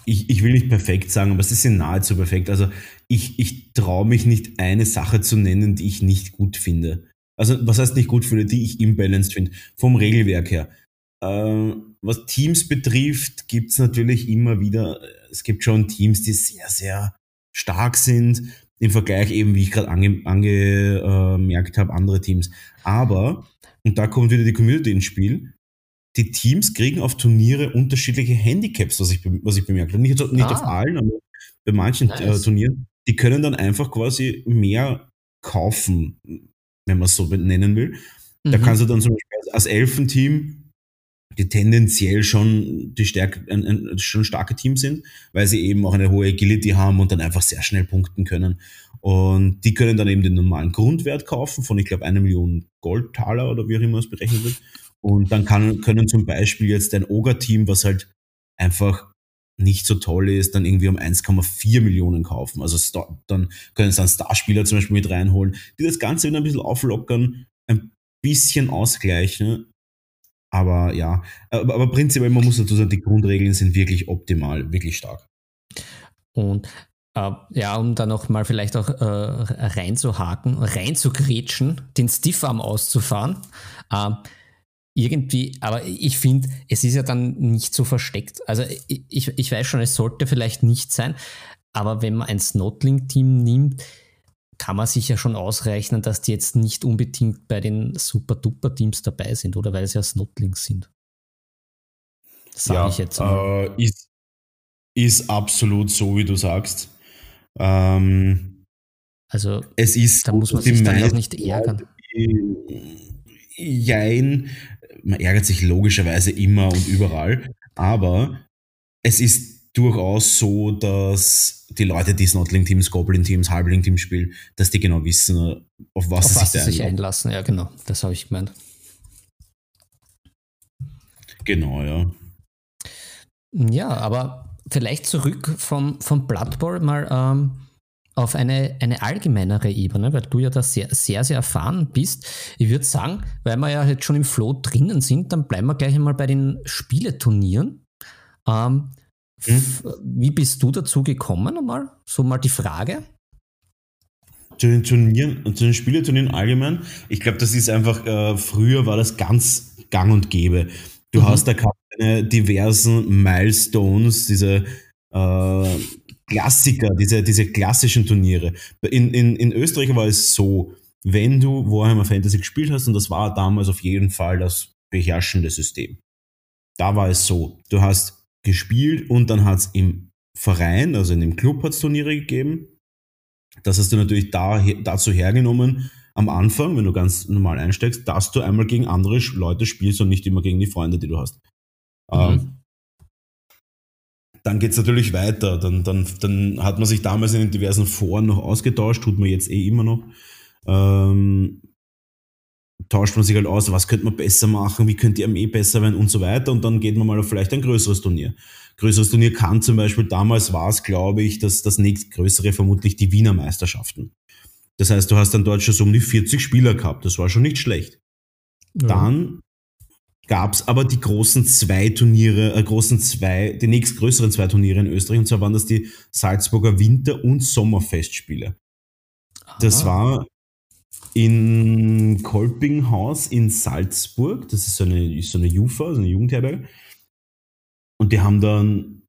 ich, ich will nicht perfekt sagen, aber sie sind nahezu perfekt. Also ich, ich traue mich nicht, eine Sache zu nennen, die ich nicht gut finde. Also was heißt nicht gut finde, die ich imbalanced finde, vom Regelwerk her. Äh, was Teams betrifft, gibt es natürlich immer wieder, es gibt schon Teams, die sehr, sehr stark sind, im Vergleich eben, wie ich gerade ange, angemerkt habe, andere Teams. Aber, und da kommt wieder die Community ins Spiel, die Teams kriegen auf Turniere unterschiedliche Handicaps, was ich, was ich bemerkt habe. Nicht, nicht ah. auf allen, aber bei manchen äh, nice. äh, Turnieren. Die können dann einfach quasi mehr kaufen wenn man es so nennen will. Mhm. Da kannst du dann zum Beispiel als Elfenteam, die tendenziell schon die Stärke, ein, ein, schon starke Team sind, weil sie eben auch eine hohe Agility haben und dann einfach sehr schnell punkten können. Und die können dann eben den normalen Grundwert kaufen von, ich glaube, einer Million Goldtaler oder wie auch immer es berechnet wird. Und dann kann, können zum Beispiel jetzt ein Ogre-Team, was halt einfach nicht so toll ist, dann irgendwie um 1,4 Millionen kaufen. Also dann können sie dann Starspieler zum Beispiel mit reinholen, die das Ganze wieder ein bisschen auflockern, ein bisschen ausgleichen. Aber ja, aber, aber prinzipiell, man muss dazu sagen, die Grundregeln sind wirklich optimal, wirklich stark. Und äh, ja, um da nochmal vielleicht auch äh, reinzuhaken, reinzugrätschen, den Stiffarm auszufahren. Äh, irgendwie, aber ich finde, es ist ja dann nicht so versteckt. Also ich, ich weiß schon, es sollte vielleicht nicht sein, aber wenn man ein Snotling-Team nimmt, kann man sich ja schon ausrechnen, dass die jetzt nicht unbedingt bei den Super-Duper-Teams dabei sind, oder weil es ja Snotlings sind. Sag ja, ich jetzt mal. Äh, ist, ist absolut so, wie du sagst. Ähm, also, es ist da muss man sich dann auch nicht ärgern. Jein, man ärgert sich logischerweise immer und überall, aber es ist durchaus so, dass die Leute, die Snotling-Teams, Goblin-Teams, Halbling-Teams spielen, dass die genau wissen, auf was, auf sie, was sich, sich einlassen. Ja, genau, das habe ich gemeint. Genau, ja. Ja, aber vielleicht zurück vom, vom Blood Bowl mal ähm, auf eine, eine allgemeinere Ebene, weil du ja da sehr, sehr, sehr erfahren bist. Ich würde sagen, weil wir ja jetzt schon im Flow drinnen sind, dann bleiben wir gleich einmal bei den Spieleturnieren. Ähm, hm? Wie bist du dazu gekommen? Einmal? So mal die Frage. Zu den Turnieren und zu den Spieleturnieren allgemein. Ich glaube, das ist einfach, äh, früher war das ganz gang und gäbe. Du mhm. hast da keine diversen Milestones, diese äh, Klassiker, diese, diese klassischen Turniere. In, in, in Österreich war es so, wenn du Warhammer Fantasy gespielt hast, und das war damals auf jeden Fall das beherrschende System. Da war es so, du hast gespielt und dann hat es im Verein, also in dem Club hat es Turniere gegeben. Das hast du natürlich da, dazu hergenommen, am Anfang, wenn du ganz normal einsteigst, dass du einmal gegen andere Leute spielst und nicht immer gegen die Freunde, die du hast. Mhm. Ähm, dann geht es natürlich weiter. Dann, dann, dann hat man sich damals in den diversen Foren noch ausgetauscht, tut man jetzt eh immer noch. Ähm, tauscht man sich halt aus, was könnte man besser machen, wie könnte die Armee besser werden und so weiter. Und dann geht man mal auf vielleicht ein größeres Turnier. Größeres Turnier kann zum Beispiel, damals war es, glaube ich, dass das nächstgrößere vermutlich die Wiener Meisterschaften. Das heißt, du hast dann dort schon so um die 40 Spieler gehabt. Das war schon nicht schlecht. Ja. Dann gab es aber die großen zwei Turniere, äh, großen zwei, die nächstgrößeren zwei Turniere in Österreich. Und zwar waren das die Salzburger Winter- und Sommerfestspiele. Aha. Das war in Kolpinghaus in Salzburg. Das ist so eine, so eine JUFA, so eine Jugendherberge. Und die haben dann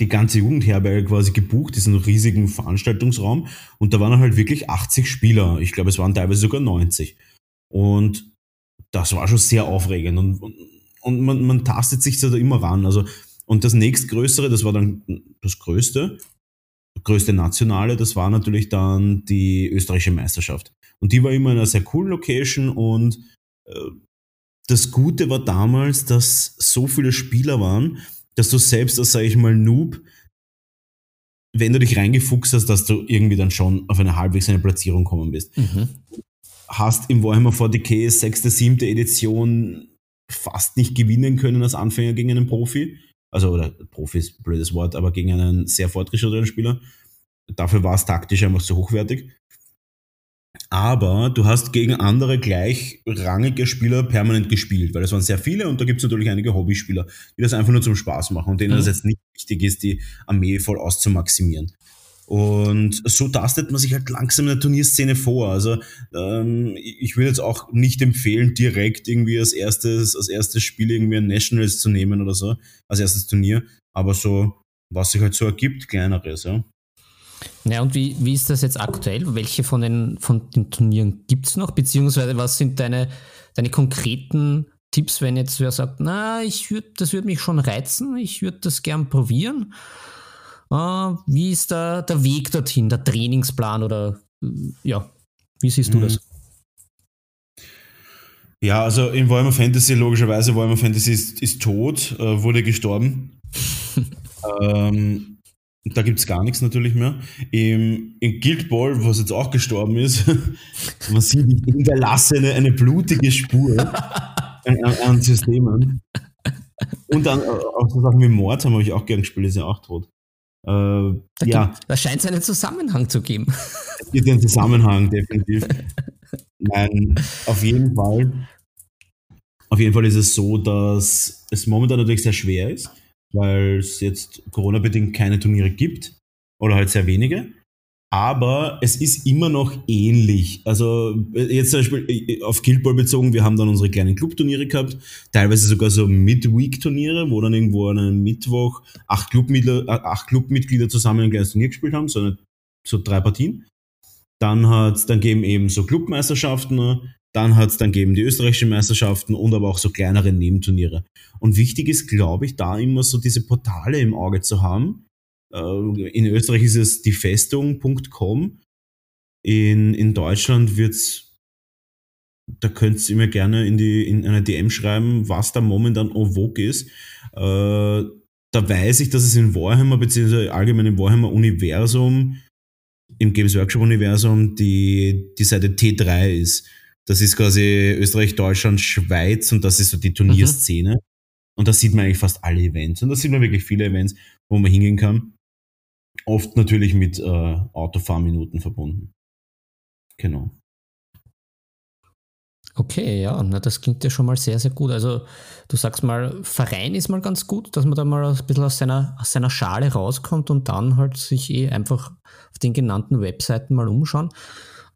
die ganze Jugendherberge quasi gebucht, diesen riesigen Veranstaltungsraum. Und da waren halt wirklich 80 Spieler. Ich glaube, es waren teilweise sogar 90. Und das war schon sehr aufregend. Und, und man, man tastet sich da immer ran. Also, und das nächstgrößere, das war dann das größte, größte nationale, das war natürlich dann die österreichische Meisterschaft. Und die war immer in einer sehr coolen Location und äh, das Gute war damals, dass so viele Spieler waren, dass du selbst als, sage ich mal, Noob, wenn du dich reingefuchst hast, dass du irgendwie dann schon auf eine halbwegs eine Platzierung kommen bist. Mhm. Hast im Warhammer 40k 6., 7. Edition fast nicht gewinnen können als Anfänger gegen einen Profi. Also, oder Profi ist ein blödes Wort, aber gegen einen sehr fortgeschrittenen Spieler. Dafür war es taktisch einfach zu hochwertig aber du hast gegen andere gleichrangige Spieler permanent gespielt, weil es waren sehr viele und da gibt es natürlich einige Hobbyspieler, die das einfach nur zum Spaß machen und denen mhm. das jetzt nicht wichtig ist, die Armee voll auszumaximieren. Und so tastet man sich halt langsam in der Turnierszene vor. Also ähm, ich würde jetzt auch nicht empfehlen, direkt irgendwie als erstes, als erstes Spiel irgendwie ein Nationals zu nehmen oder so, als erstes Turnier. Aber so, was sich halt so ergibt, kleineres, ja. Ja, und wie, wie ist das jetzt aktuell? Welche von den, von den Turnieren gibt es noch? Beziehungsweise was sind deine, deine konkreten Tipps, wenn jetzt wer sagt, na, ich würd, das würde mich schon reizen, ich würde das gern probieren. Uh, wie ist da der Weg dorthin, der Trainingsplan oder ja, wie siehst du mhm. das? Ja, also in Warhammer Fantasy, logischerweise, Warhammer Fantasy ist, ist tot, äh, wurde gestorben. ähm, da gibt es gar nichts natürlich mehr. Im, in Guild Ball, was jetzt auch gestorben ist, man sieht, ich hinterlasse eine, eine blutige Spur an, an, Systemen. Und dann äh, auch so Sachen wie Mord haben ich auch gern gespielt, ist ja auch tot. Äh, da, ja. Gibt, da scheint es einen Zusammenhang zu geben. Es gibt einen Zusammenhang, definitiv. Nein, auf jeden Fall. Auf jeden Fall ist es so, dass es momentan natürlich sehr schwer ist weil es jetzt Corona-bedingt keine Turniere gibt oder halt sehr wenige. Aber es ist immer noch ähnlich. Also jetzt zum Beispiel äh, auf Guild Ball bezogen, wir haben dann unsere kleinen Clubturniere gehabt, teilweise sogar so Midweek-Turniere, wo dann irgendwo an einem Mittwoch acht Clubmitglieder, äh, acht Clubmitglieder zusammen ein kleines Turnier gespielt haben, so, eine, so drei Partien. Dann hat dann geben eben so Clubmeisterschaften, dann hat es dann gegeben die österreichischen Meisterschaften und aber auch so kleinere Nebenturniere. Und wichtig ist, glaube ich, da immer so diese Portale im Auge zu haben. Äh, in Österreich ist es diefestung.com. In, in Deutschland wird's, da könnt ihr mir gerne in, die, in eine DM schreiben, was da momentan en vogue ist. Äh, da weiß ich, dass es in Warhammer, beziehungsweise allgemein im Warhammer Universum, im Games Workshop Universum, die, die Seite T3 ist. Das ist quasi Österreich, Deutschland, Schweiz und das ist so die Turnierszene. Mhm. Und da sieht man eigentlich fast alle Events. Und da sieht man wirklich viele Events, wo man hingehen kann. Oft natürlich mit äh, Autofahrminuten verbunden. Genau. Okay, ja, na, das klingt ja schon mal sehr, sehr gut. Also du sagst mal, Verein ist mal ganz gut, dass man da mal ein bisschen aus seiner, aus seiner Schale rauskommt und dann halt sich eh einfach auf den genannten Webseiten mal umschauen.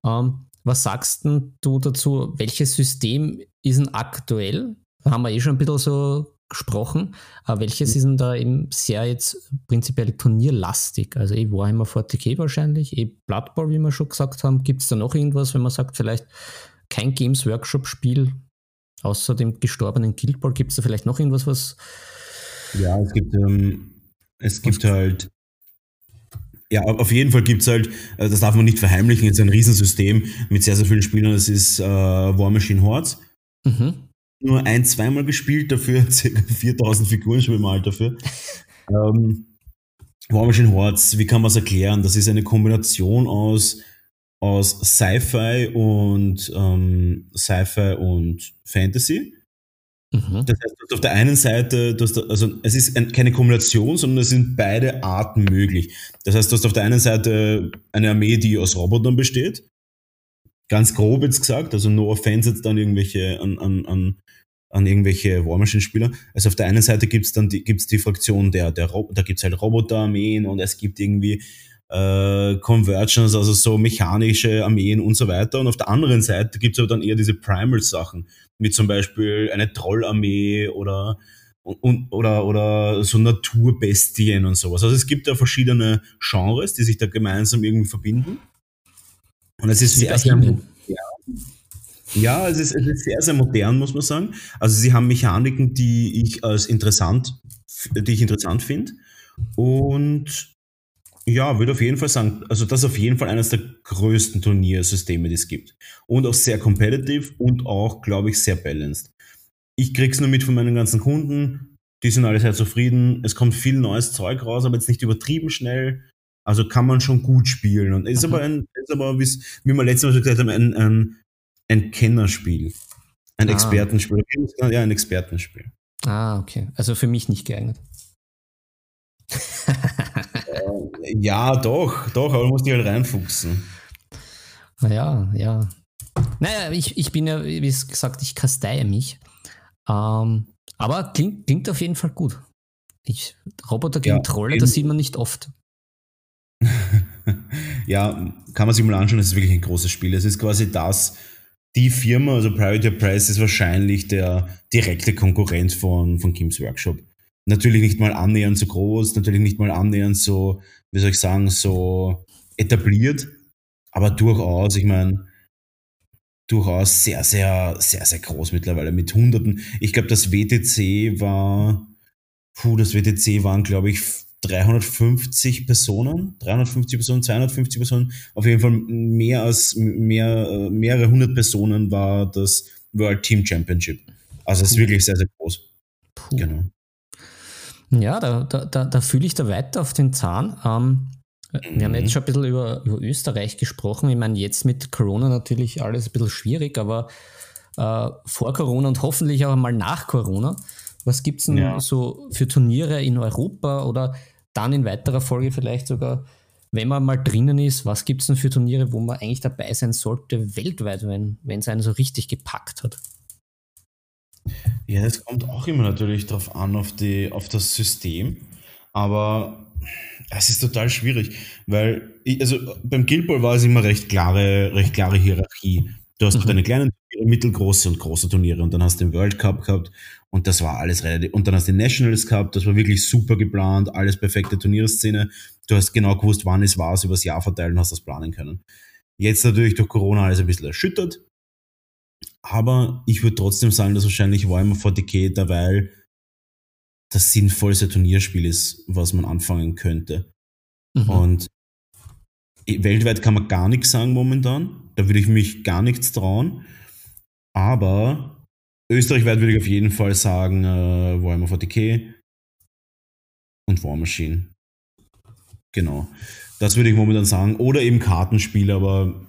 Ähm, was sagst denn du dazu? Welches System ist denn aktuell? Da haben wir eh schon ein bisschen so gesprochen. Aber welches ist denn da eben sehr jetzt prinzipiell turnierlastig? Also eh Warhammer 40k wahrscheinlich, eh Blood Bowl, wie wir schon gesagt haben. Gibt es da noch irgendwas, wenn man sagt, vielleicht kein Games Workshop-Spiel außer dem gestorbenen Guild Ball? Gibt es da vielleicht noch irgendwas, was. Ja, es gibt, ähm, es gibt halt. Ja, auf jeden Fall gibt es halt, äh, das darf man nicht verheimlichen, jetzt ein Riesensystem mit sehr, sehr vielen Spielern. Das ist äh, War Machine Hordes. Mhm nur ein, zweimal gespielt dafür, ca. 4000 Figuren schon mal dafür. ähm, War Machine Hordes, wie kann man es erklären? Das ist eine Kombination aus, aus Sci-Fi und ähm, Sci-Fi und Fantasy. Mhm. Das heißt, du hast auf der einen Seite, du hast, also es ist ein, keine Kombination, sondern es sind beide Arten möglich. Das heißt, du hast auf der einen Seite eine Armee, die aus Robotern besteht. Ganz grob jetzt gesagt, also no offense jetzt dann irgendwelche an, an, an an irgendwelche War Machine Spieler. Also auf der einen Seite gibt's dann die, gibt's die Fraktion der, der Ro da gibt's halt Roboterarmeen und es gibt irgendwie äh, Convergence, also so mechanische Armeen und so weiter. Und auf der anderen Seite gibt's aber dann eher diese Primal-Sachen, wie zum Beispiel eine Trollarmee oder und, oder, oder so Naturbestien und sowas. Also es gibt ja verschiedene Genres, die sich da gemeinsam irgendwie verbinden. Und es ist sehr, sehr, ja, ja, es ist, es ist sehr, sehr modern, muss man sagen. Also sie haben Mechaniken, die ich als interessant, die ich interessant finde. Und ja, würde auf jeden Fall sagen, also das ist auf jeden Fall eines der größten Turniersysteme, die es gibt. Und auch sehr competitive und auch, glaube ich, sehr balanced. Ich krieg's nur mit von meinen ganzen Kunden. Die sind alle sehr zufrieden. Es kommt viel neues Zeug raus, aber jetzt nicht übertrieben schnell. Also kann man schon gut spielen. Und ist aber ein, ist aber, wie wir letztes Mal schon gesagt haben, ein, ein ein Kennerspiel. Ein ah. Expertenspiel. Ja, ein Expertenspiel. Ah, okay. Also für mich nicht geeignet. äh, ja, doch, doch, aber du musst dich halt reinfuchsen. Ja, ja. Naja, ich, ich bin ja, wie gesagt, ich kasteie mich. Ähm, aber klingt, klingt auf jeden Fall gut. Ich, Roboter gegen ja, Trolle, das sieht man nicht oft. ja, kann man sich mal anschauen, es ist wirklich ein großes Spiel. Es ist quasi das, die Firma, also Private Press, ist wahrscheinlich der direkte Konkurrent von, von Kims Workshop. Natürlich nicht mal annähernd so groß, natürlich nicht mal annähernd so, wie soll ich sagen, so etabliert, aber durchaus, ich meine, durchaus sehr, sehr, sehr, sehr groß mittlerweile mit Hunderten. Ich glaube, das WTC war, puh, das WTC waren, glaube ich, 350 Personen, 350 Personen, 250 Personen, auf jeden Fall mehr als mehr, äh, mehrere hundert Personen war das World Team Championship. Also es ist wirklich sehr, sehr groß. Puh. Genau. Ja, da, da, da, fühle ich da weiter auf den Zahn. Ähm, wir haben jetzt mhm. schon ein bisschen über, über Österreich gesprochen. Ich meine, jetzt mit Corona natürlich alles ein bisschen schwierig, aber äh, vor Corona und hoffentlich auch mal nach Corona was gibt es denn ja. so für Turniere in Europa oder dann in weiterer Folge vielleicht sogar, wenn man mal drinnen ist, was gibt es denn für Turniere, wo man eigentlich dabei sein sollte, weltweit, wenn es einen so richtig gepackt hat? Ja, das kommt auch immer natürlich darauf an, auf, die, auf das System. Aber es ist total schwierig, weil ich, also beim Guild Ball war es immer recht klare, recht klare Hierarchie. Du hast mhm. deine kleinen mittelgroße und große Turniere und dann hast du den World Cup gehabt und das war alles relativ. Und dann hast du den Nationals gehabt, das war wirklich super geplant, alles perfekte Turnierszene. Du hast genau gewusst, wann es war, übers Jahr verteilt und hast das planen können. Jetzt natürlich durch Corona alles ein bisschen erschüttert. Aber ich würde trotzdem sagen, dass wahrscheinlich Warhammer 40k derweil das sinnvollste Turnierspiel ist, was man anfangen könnte. Mhm. Und weltweit kann man gar nichts sagen momentan. Da würde ich mich gar nichts trauen. Aber österreichweit würde ich auf jeden Fall sagen äh, Warhammer 40k und War Machine. Genau. Das würde ich momentan sagen. Oder eben Kartenspiele, aber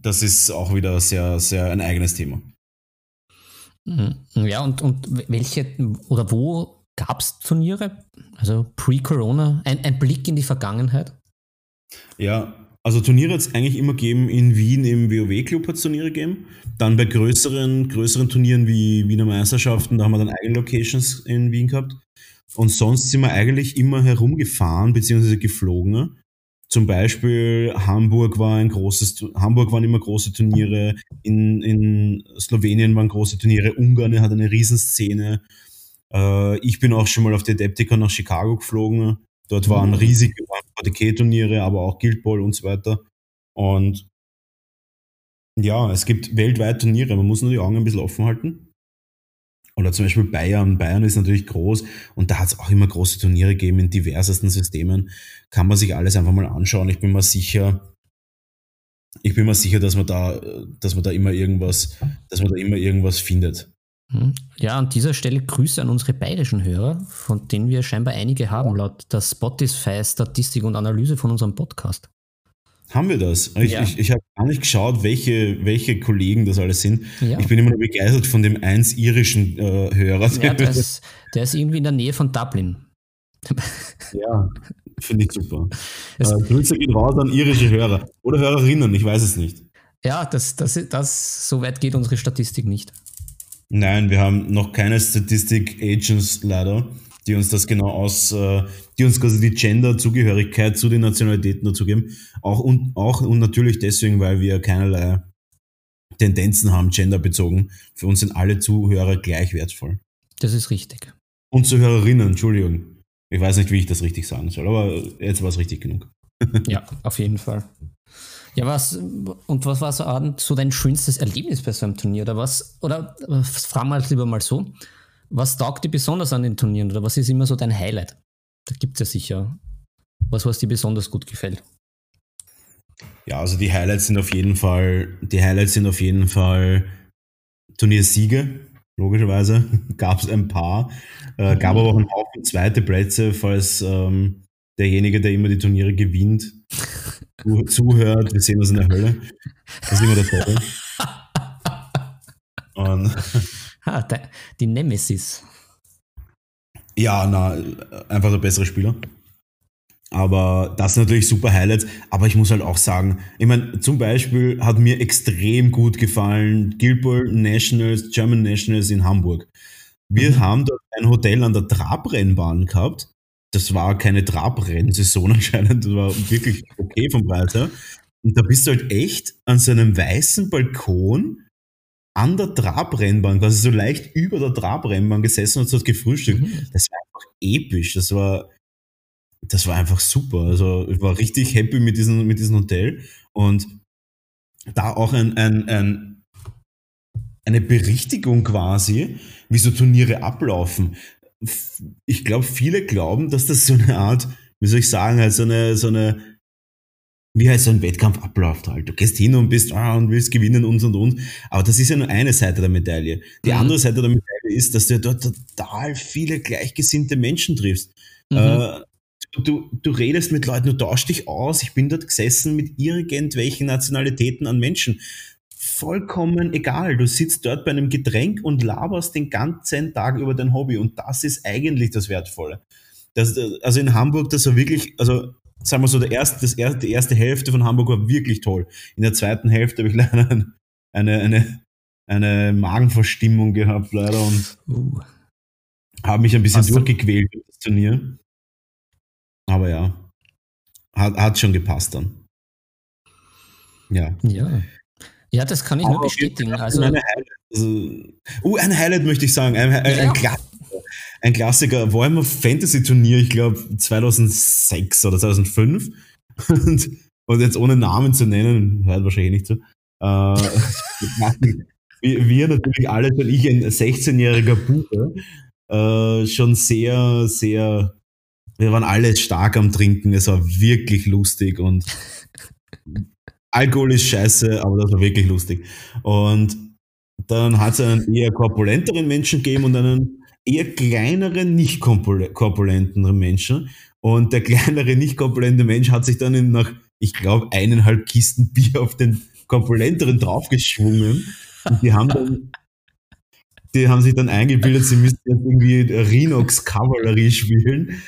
das ist auch wieder sehr, sehr ein eigenes Thema. Mhm. Ja, und, und welche oder wo gab es Turniere? Also pre-Corona, ein, ein Blick in die Vergangenheit? Ja, also Turniere hat es eigentlich immer gegeben in Wien im WoW-Club hat es Turniere gegeben. Dann bei größeren, größeren Turnieren wie Wiener Meisterschaften, da haben wir dann eigene Locations in Wien gehabt. Und sonst sind wir eigentlich immer herumgefahren bzw. geflogen. Zum Beispiel Hamburg war ein großes, Hamburg waren immer große Turniere, in, in Slowenien waren große Turniere, Ungarn hat eine Riesenszene. Äh, ich bin auch schon mal auf die Adeptica nach Chicago geflogen. Dort waren riesige 40k-Turniere, aber auch Guild Ball und so weiter. Und ja, es gibt weltweit Turniere, man muss nur die Augen ein bisschen offen halten. Oder zum Beispiel Bayern. Bayern ist natürlich groß und da hat es auch immer große Turniere gegeben in diversesten Systemen. Kann man sich alles einfach mal anschauen. Ich bin mir sicher, ich bin mir sicher, dass man da, dass man da immer irgendwas, dass man da immer irgendwas findet. Hm. Ja, an dieser Stelle Grüße an unsere bayerischen Hörer, von denen wir scheinbar einige haben, laut der Spotify-Statistik und Analyse von unserem Podcast. Haben wir das? Ich, ja. ich, ich habe gar nicht geschaut, welche, welche Kollegen das alles sind. Ja. Ich bin immer nur begeistert von dem eins irischen äh, Hörer. Ja, der ist, der ist irgendwie in der Nähe von Dublin. Ja, finde ich super. Äh, Grüße gehen raus an irische Hörer oder Hörerinnen, ich weiß es nicht. Ja, das, das, das, so weit geht unsere Statistik nicht. Nein, wir haben noch keine Statistik-Agents leider die uns das genau aus, äh, die uns quasi die Gender-Zugehörigkeit zu den Nationalitäten dazu geben. Auch und, auch und natürlich deswegen, weil wir keinerlei Tendenzen haben, genderbezogen. Für uns sind alle Zuhörer gleich wertvoll. Das ist richtig. Und Zuhörerinnen, Entschuldigung. Ich weiß nicht, wie ich das richtig sagen soll, aber jetzt war es richtig genug. ja, auf jeden Fall. Ja, was, und was war so, so dein schönstes Erlebnis bei so einem Turnier? Oder was, oder fragen wir halt lieber mal so, was taugt dir besonders an den Turnieren oder was ist immer so dein Highlight? Da gibt es ja sicher was, was dir besonders gut gefällt. Ja, also die Highlights sind auf jeden Fall, die Highlights sind auf jeden Fall Turniersiege, logischerweise. Gab es ein paar. Äh, gab aber auch einen Haufen zweite Plätze, falls ähm, derjenige, der immer die Turniere gewinnt, zuhört. Wir sehen uns in der Hölle. Das ist immer der Fall. Und Ah, die Nemesis. Ja, na, einfach der bessere Spieler. Aber das sind natürlich super Highlights. Aber ich muss halt auch sagen, ich meine, zum Beispiel hat mir extrem gut gefallen Gilbert Nationals, German Nationals in Hamburg. Wir mhm. haben dort ein Hotel an der Trabrennbahn gehabt. Das war keine Trabrennsaison anscheinend, das war wirklich okay vom Preis her. Und da bist du halt echt an so einem weißen Balkon an der Trabrennbahn, quasi so leicht über der Trabrennbahn gesessen und so gefrühstückt. Mhm. Das war einfach episch. Das war, das war einfach super. Also ich war richtig happy mit diesem, mit diesem Hotel. Und da auch ein, ein, ein, eine Berichtigung quasi, wie so Turniere ablaufen. Ich glaube, viele glauben, dass das so eine Art, wie soll ich sagen, halt so eine, so eine wie halt so ein Wettkampf abläuft halt. Du gehst hin und bist ah, und willst gewinnen und und und. Aber das ist ja nur eine Seite der Medaille. Die mhm. andere Seite der Medaille ist, dass du dort total viele gleichgesinnte Menschen triffst. Mhm. Äh, du, du redest mit Leuten, du tauschst dich aus. Ich bin dort gesessen mit irgendwelchen Nationalitäten an Menschen. Vollkommen egal. Du sitzt dort bei einem Getränk und laberst den ganzen Tag über dein Hobby. Und das ist eigentlich das Wertvolle. Das, also in Hamburg, das war wirklich, also sagen wir so, der erste, das erste, die erste Hälfte von Hamburg war wirklich toll. In der zweiten Hälfte habe ich leider eine, eine, eine Magenverstimmung gehabt, leider, und uh. habe mich ein bisschen Hast durchgequält durch das Turnier. Aber ja, hat, hat schon gepasst dann. Ja. Ja. Ja, das kann ich nur bestätigen. Also, eine Highlight, also, uh, ein Highlight möchte ich sagen. Ein, ein, ja. ein ein Klassiker, Warhammer Fantasy Turnier, ich glaube 2006 oder 2005. Und, und, jetzt ohne Namen zu nennen, hört wahrscheinlich nicht so. Äh, wir, natürlich alle, weil ich ein 16-jähriger Buche, äh, schon sehr, sehr, wir waren alle stark am Trinken, es war wirklich lustig und Alkohol ist scheiße, aber das war wirklich lustig. Und dann hat es einen eher korpulenteren Menschen gegeben und einen eher kleineren, nicht korpulenten Menschen. Und der kleinere, nicht korpulente Mensch hat sich dann nach, ich glaube, eineinhalb Kisten Bier auf den korpulenteren draufgeschwungen. Und die haben dann, die haben sich dann eingebildet, sie müssten jetzt irgendwie Rhinox Kavallerie spielen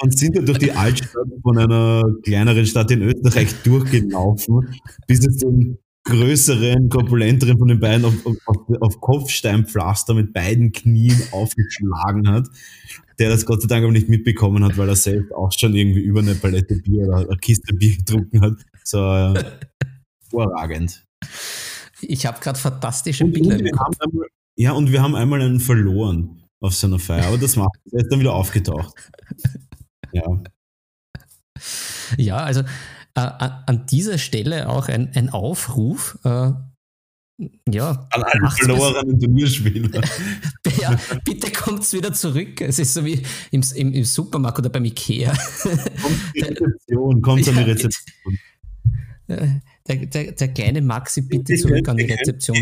und sind dann durch die Altstadt von einer kleineren Stadt in Österreich durchgelaufen, bis es den größeren, korpulenteren von den beiden auf, auf, auf Kopfsteinpflaster mit beiden Knien aufgeschlagen hat, der das Gott sei Dank aber nicht mitbekommen hat, weil er selbst auch schon irgendwie über eine Palette Bier oder eine Kiste Bier getrunken hat. So äh, überragend. Ich habe gerade fantastische Bilder im Kopf. Ja, und wir haben einmal einen verloren auf so einer Feier, aber das macht, er ist dann wieder aufgetaucht. Ja. Ja, also äh, an dieser Stelle auch ein, ein Aufruf. Äh, ja, an alle verlorenen Turnierspieler. ja, bitte kommt wieder zurück. Es ist so wie im, im, im Supermarkt oder beim Ikea. Kommt die Rezeption, kommt an die Rezeption. Der, der, der kleine Maxi, bitte zurück an die Rezeption.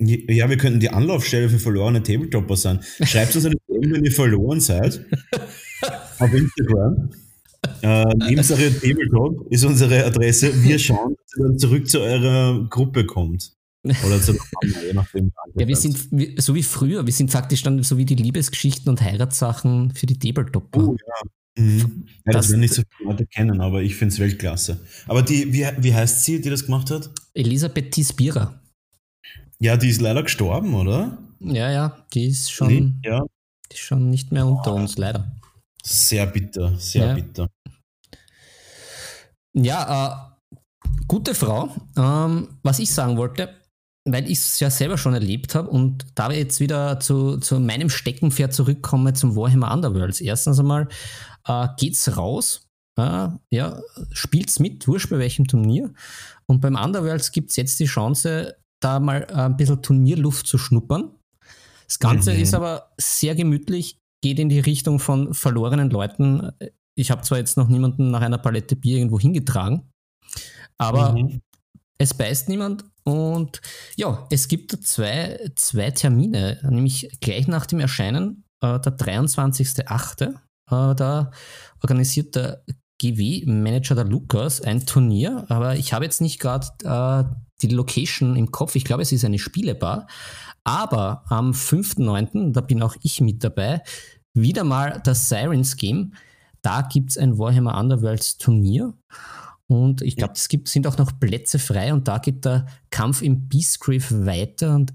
Ja, wir könnten die Anlaufstelle für verlorene Tabletopper sein. Schreibt uns eine DM, wenn ihr verloren seid. auf Instagram. Äh, Tabletop ist unsere Adresse. Wir schauen, dass ihr dann zurück zu eurer Gruppe kommt. Oder zu einer, je nachdem. Ja, wir sind so wie früher, wir sind faktisch dann so wie die Liebesgeschichten und Heiratssachen für die Tabletopper. Oh ja. Mhm. Ja, das, das werden nicht so viele Leute kennen, aber ich finde es Weltklasse. Aber die, wie, wie heißt sie, die das gemacht hat? Elisabeth Tispira. Ja, die ist leider gestorben, oder? Ja, ja, die ist schon, nee, ja. Die ist schon nicht mehr unter uns, leider. Sehr bitter, sehr ja. bitter. Ja, äh, gute Frau. Ähm, was ich sagen wollte, weil ich es ja selber schon erlebt habe und da wir jetzt wieder zu, zu meinem Steckenpferd zurückkomme zum Warhammer Underworlds. Erstens einmal äh, geht's raus, äh, ja, spielt's mit, wurscht bei welchem Turnier. Und beim Underworlds gibt es jetzt die Chance, da mal ein bisschen Turnierluft zu schnuppern. Das Ganze mhm. ist aber sehr gemütlich, geht in die Richtung von verlorenen Leuten. Ich habe zwar jetzt noch niemanden nach einer Palette Bier irgendwo hingetragen, aber mhm. es beißt niemand. Und ja, es gibt zwei, zwei Termine, nämlich gleich nach dem Erscheinen, äh, der 23.8. Äh, da organisiert der GW-Manager der Lukas ein Turnier, aber ich habe jetzt nicht gerade äh, die Location im Kopf. Ich glaube, es ist eine Spielebar. Aber am 5.9., da bin auch ich mit dabei, wieder mal das Sirens Game. Da gibt es ein Warhammer Underworlds Turnier. Und ich glaube, es gibt, sind auch noch Plätze frei und da geht der Kampf im Beastgrave weiter und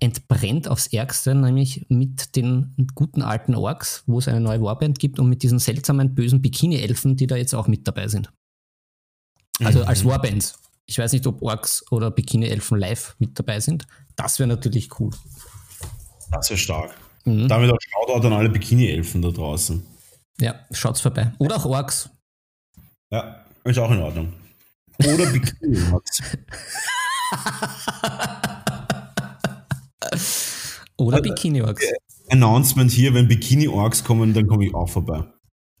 entbrennt aufs Ärgste, nämlich mit den guten alten Orks, wo es eine neue Warband gibt und mit diesen seltsamen bösen Bikini-Elfen, die da jetzt auch mit dabei sind. Also mhm. als Warbands. Ich weiß nicht, ob Orks oder Bikini-Elfen live mit dabei sind. Das wäre natürlich cool. Das wäre stark. Mhm. Damit auch Shoutout an alle Bikini-Elfen da draußen. Ja, schaut's vorbei. Oder auch Orks. Ja, ist auch in Ordnung. Oder Bikini-Orks. Oder also, Bikini-Orks. Announcement hier, wenn Bikini-Orks kommen, dann komme ich auch vorbei.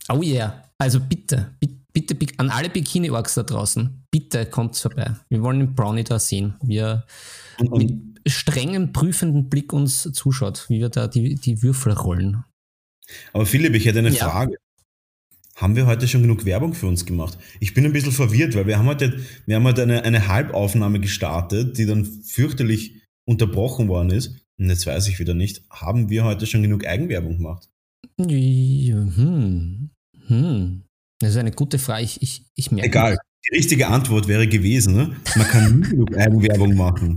Oh yeah. Also bitte, bitte, bitte an alle Bikini-Orks da draußen, bitte kommt vorbei. Wir wollen den Brownie da sehen, wie er mit strengem, prüfenden Blick uns zuschaut, wie wir da die, die Würfel rollen. Aber Philipp, ich hätte eine ja. Frage. Haben wir heute schon genug Werbung für uns gemacht? Ich bin ein bisschen verwirrt, weil wir haben heute, wir haben heute eine, eine Halbaufnahme gestartet, die dann fürchterlich unterbrochen worden ist. Und jetzt weiß ich wieder nicht, haben wir heute schon genug Eigenwerbung gemacht? Hm. Hm. Das ist eine gute Frage. Ich, ich, ich merke. Egal. Nicht. Die richtige Antwort wäre gewesen, ne? man kann nie genug Eigenwerbung machen.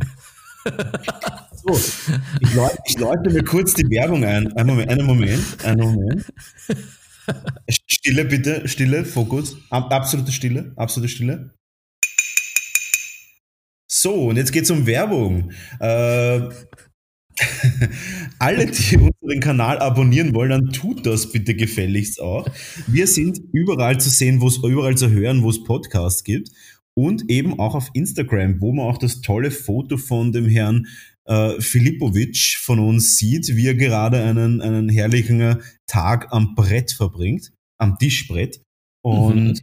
So, ich, läute, ich läute mir kurz die Werbung ein. Einen Moment, einen Moment, einen Moment. Stille bitte, Stille, Fokus. Absolute Stille, absolute Stille. So, und jetzt geht es um Werbung. Äh, alle, die unseren Kanal abonnieren wollen, dann tut das bitte gefälligst auch. Wir sind überall zu sehen, wo es überall zu hören, wo es Podcasts gibt. Und eben auch auf Instagram, wo man auch das tolle Foto von dem Herrn äh, Filipovic von uns sieht, wie er gerade einen, einen herrlichen Tag am Brett verbringt, am Tischbrett. Und mhm.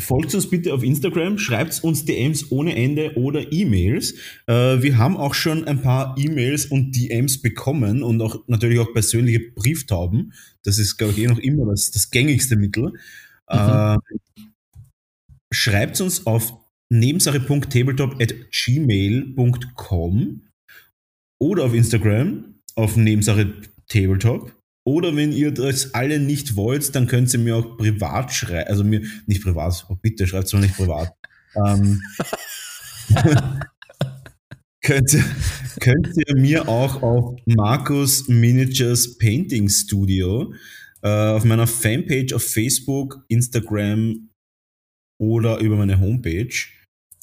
Folgt uns bitte auf Instagram, schreibt uns DMs ohne Ende oder E-Mails. Äh, wir haben auch schon ein paar E-Mails und DMs bekommen und auch natürlich auch persönliche Brieftauben. Das ist, glaube ich, eh noch immer das, das gängigste Mittel. Mhm. Äh, schreibt uns auf nebensache.tabletop at gmail.com oder auf Instagram auf Nebensache Tabletop. Oder wenn ihr das alle nicht wollt, dann könnt ihr mir auch privat schreiben. Also mir, nicht privat, oh bitte schreibt es mir nicht privat. ähm, könnt, ihr, könnt ihr mir auch auf Markus Miniatures Painting Studio äh, auf meiner Fanpage auf Facebook, Instagram oder über meine Homepage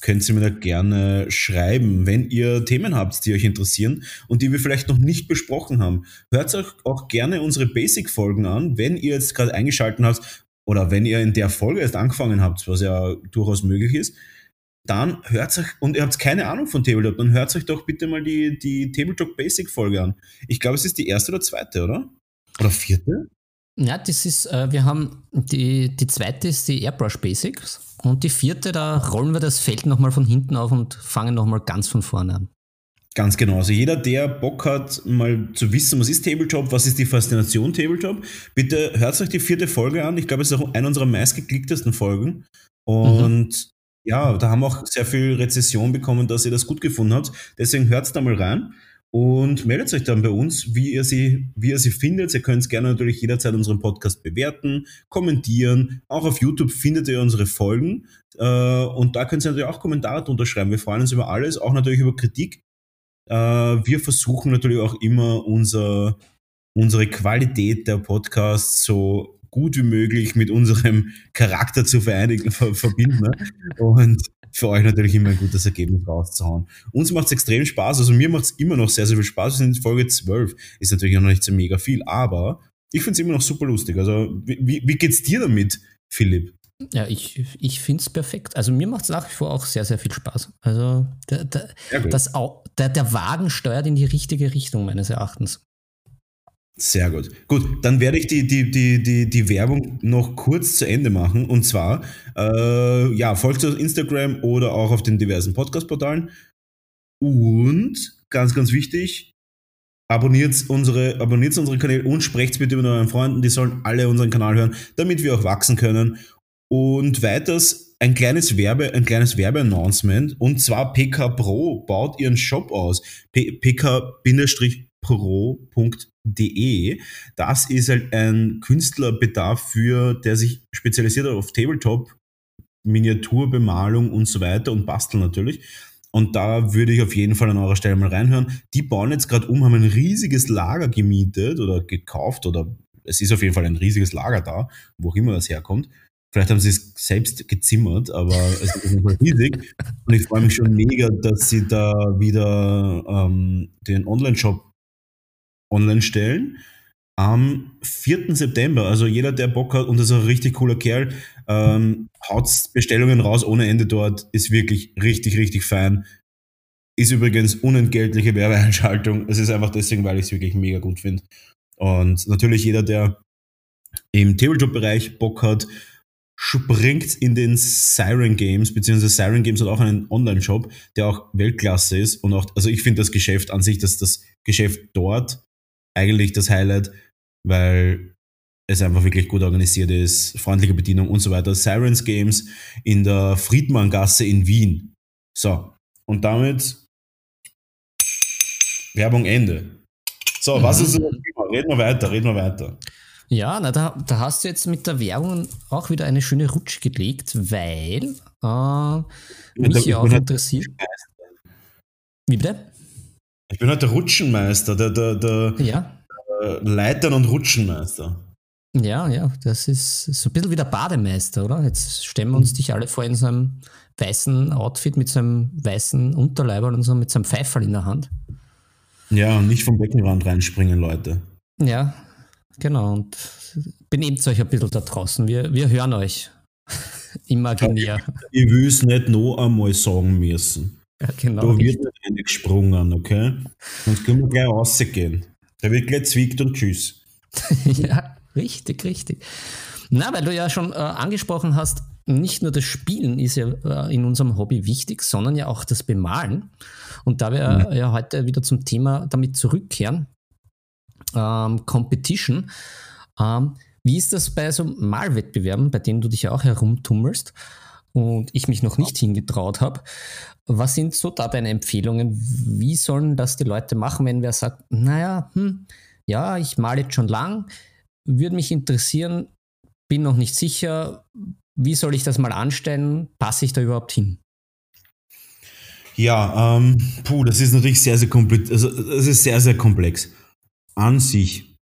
könnt ihr mir da gerne schreiben, wenn ihr Themen habt, die euch interessieren und die wir vielleicht noch nicht besprochen haben. Hört euch auch gerne unsere Basic-Folgen an, wenn ihr jetzt gerade eingeschaltet habt oder wenn ihr in der Folge erst angefangen habt, was ja durchaus möglich ist. Dann hört euch, und ihr habt keine Ahnung von Tabletop, dann hört euch doch bitte mal die, die Tabletop Basic Folge an. Ich glaube, es ist die erste oder zweite, oder? Oder vierte? Ja, das ist, äh, wir haben die, die zweite ist die Airbrush Basics und die vierte, da rollen wir das Feld nochmal von hinten auf und fangen nochmal ganz von vorne an. Ganz genau. Also jeder, der Bock hat, mal zu wissen, was ist Tabletop, was ist die Faszination Tabletop, bitte hört euch die vierte Folge an. Ich glaube, es ist auch eine unserer meistgeklicktesten Folgen. Und mhm. ja, da haben wir auch sehr viel Rezession bekommen, dass ihr das gut gefunden habt. Deswegen hört da mal rein und meldet euch dann bei uns, wie ihr sie, wie ihr sie findet. Ihr könnt gerne natürlich jederzeit unseren Podcast bewerten, kommentieren. Auch auf YouTube findet ihr unsere Folgen. Äh, und da könnt ihr natürlich auch Kommentare drunter schreiben. Wir freuen uns über alles, auch natürlich über Kritik. Äh, wir versuchen natürlich auch immer unser, unsere Qualität der Podcasts so gut wie möglich mit unserem Charakter zu vereinigen, verbinden. Ne? Und für euch natürlich immer ein gutes Ergebnis rauszuhauen. Uns macht es extrem Spaß, also mir macht es immer noch sehr, sehr viel Spaß. Wir sind in Folge 12, ist natürlich noch nicht so mega viel, aber ich finde es immer noch super lustig. Also wie, wie geht's dir damit, Philipp? Ja, ich, ich finde es perfekt. Also mir macht es nach wie vor auch sehr, sehr viel Spaß. Also der, der, das, der, der Wagen steuert in die richtige Richtung meines Erachtens. Sehr gut. Gut, dann werde ich die, die, die, die, die Werbung noch kurz zu Ende machen. Und zwar, äh, ja, folgt auf Instagram oder auch auf den diversen Podcast-Portalen. Und ganz, ganz wichtig, abonniert unsere, abonniert unsere Kanäle und sprecht bitte mit euren Freunden. Die sollen alle unseren Kanal hören, damit wir auch wachsen können. Und weiters ein kleines Werbe, ein kleines Werbeannouncement. Und zwar PK Pro baut ihren Shop aus. PK-pro.de. Das ist halt ein Künstlerbedarf für, der sich spezialisiert hat auf Tabletop, Miniaturbemalung und so weiter und Basteln natürlich. Und da würde ich auf jeden Fall an eurer Stelle mal reinhören. Die bauen jetzt gerade um, haben ein riesiges Lager gemietet oder gekauft oder es ist auf jeden Fall ein riesiges Lager da, wo auch immer das herkommt. Vielleicht haben sie es selbst gezimmert, aber es ist auf riesig. Und ich freue mich schon mega, dass sie da wieder ähm, den Online-Shop online stellen. Am 4. September, also jeder, der Bock hat und ist ein richtig cooler Kerl, ähm, haut Bestellungen raus ohne Ende dort, ist wirklich richtig, richtig fein. Ist übrigens unentgeltliche Werbeeinschaltung. Es ist einfach deswegen, weil ich es wirklich mega gut finde. Und natürlich jeder, der im Tabletop-Bereich Bock hat, springt in den Siren Games, beziehungsweise Siren Games hat auch einen Online-Shop, der auch Weltklasse ist und auch, also ich finde das Geschäft an sich, dass das Geschäft dort eigentlich das Highlight, weil es einfach wirklich gut organisiert ist, freundliche Bedienung und so weiter. Sirens Games in der Friedmanngasse in Wien. So, und damit Werbung Ende. So, was mhm. ist das Thema? Reden wir weiter, reden wir weiter. Ja, na, da, da hast du jetzt mit der Werbung auch wieder eine schöne Rutsche gelegt, weil äh, mich ja auch interessiert. Wie bitte? Ich bin halt der Rutschenmeister, der, der, der, ja. Leitern- und Rutschenmeister. Ja, ja, das ist so ein bisschen wie der Bademeister, oder? Jetzt stellen wir uns mhm. dich alle vor in so einem weißen Outfit mit so einem weißen Unterleib und so mit so einem Pfeiferl in der Hand. Ja, und nicht vom Beckenrand reinspringen, Leute. Ja, Genau, und benehmt euch ein bisschen da draußen. Wir, wir hören euch. Imaginär. Ich will es nicht noch einmal sagen müssen. Ja, genau. Da wird nicht eine gesprungen, okay? Sonst können wir gleich rausgehen. Da wird gleich zwickt und tschüss. ja, richtig, richtig. Na, weil du ja schon äh, angesprochen hast, nicht nur das Spielen ist ja äh, in unserem Hobby wichtig, sondern ja auch das Bemalen. Und da wir mhm. ja heute wieder zum Thema damit zurückkehren, ähm, Competition. Ähm, wie ist das bei so Malwettbewerben, bei denen du dich ja auch herumtummelst? Und ich mich noch nicht hingetraut habe. Was sind so da deine Empfehlungen? Wie sollen das die Leute machen, wenn wer sagt, naja, hm, ja, ich male jetzt schon lang, würde mich interessieren, bin noch nicht sicher, wie soll ich das mal anstellen? Passe ich da überhaupt hin? Ja, ähm, puh, das ist natürlich sehr, sehr komplex. Also, es ist sehr, sehr komplex. An sich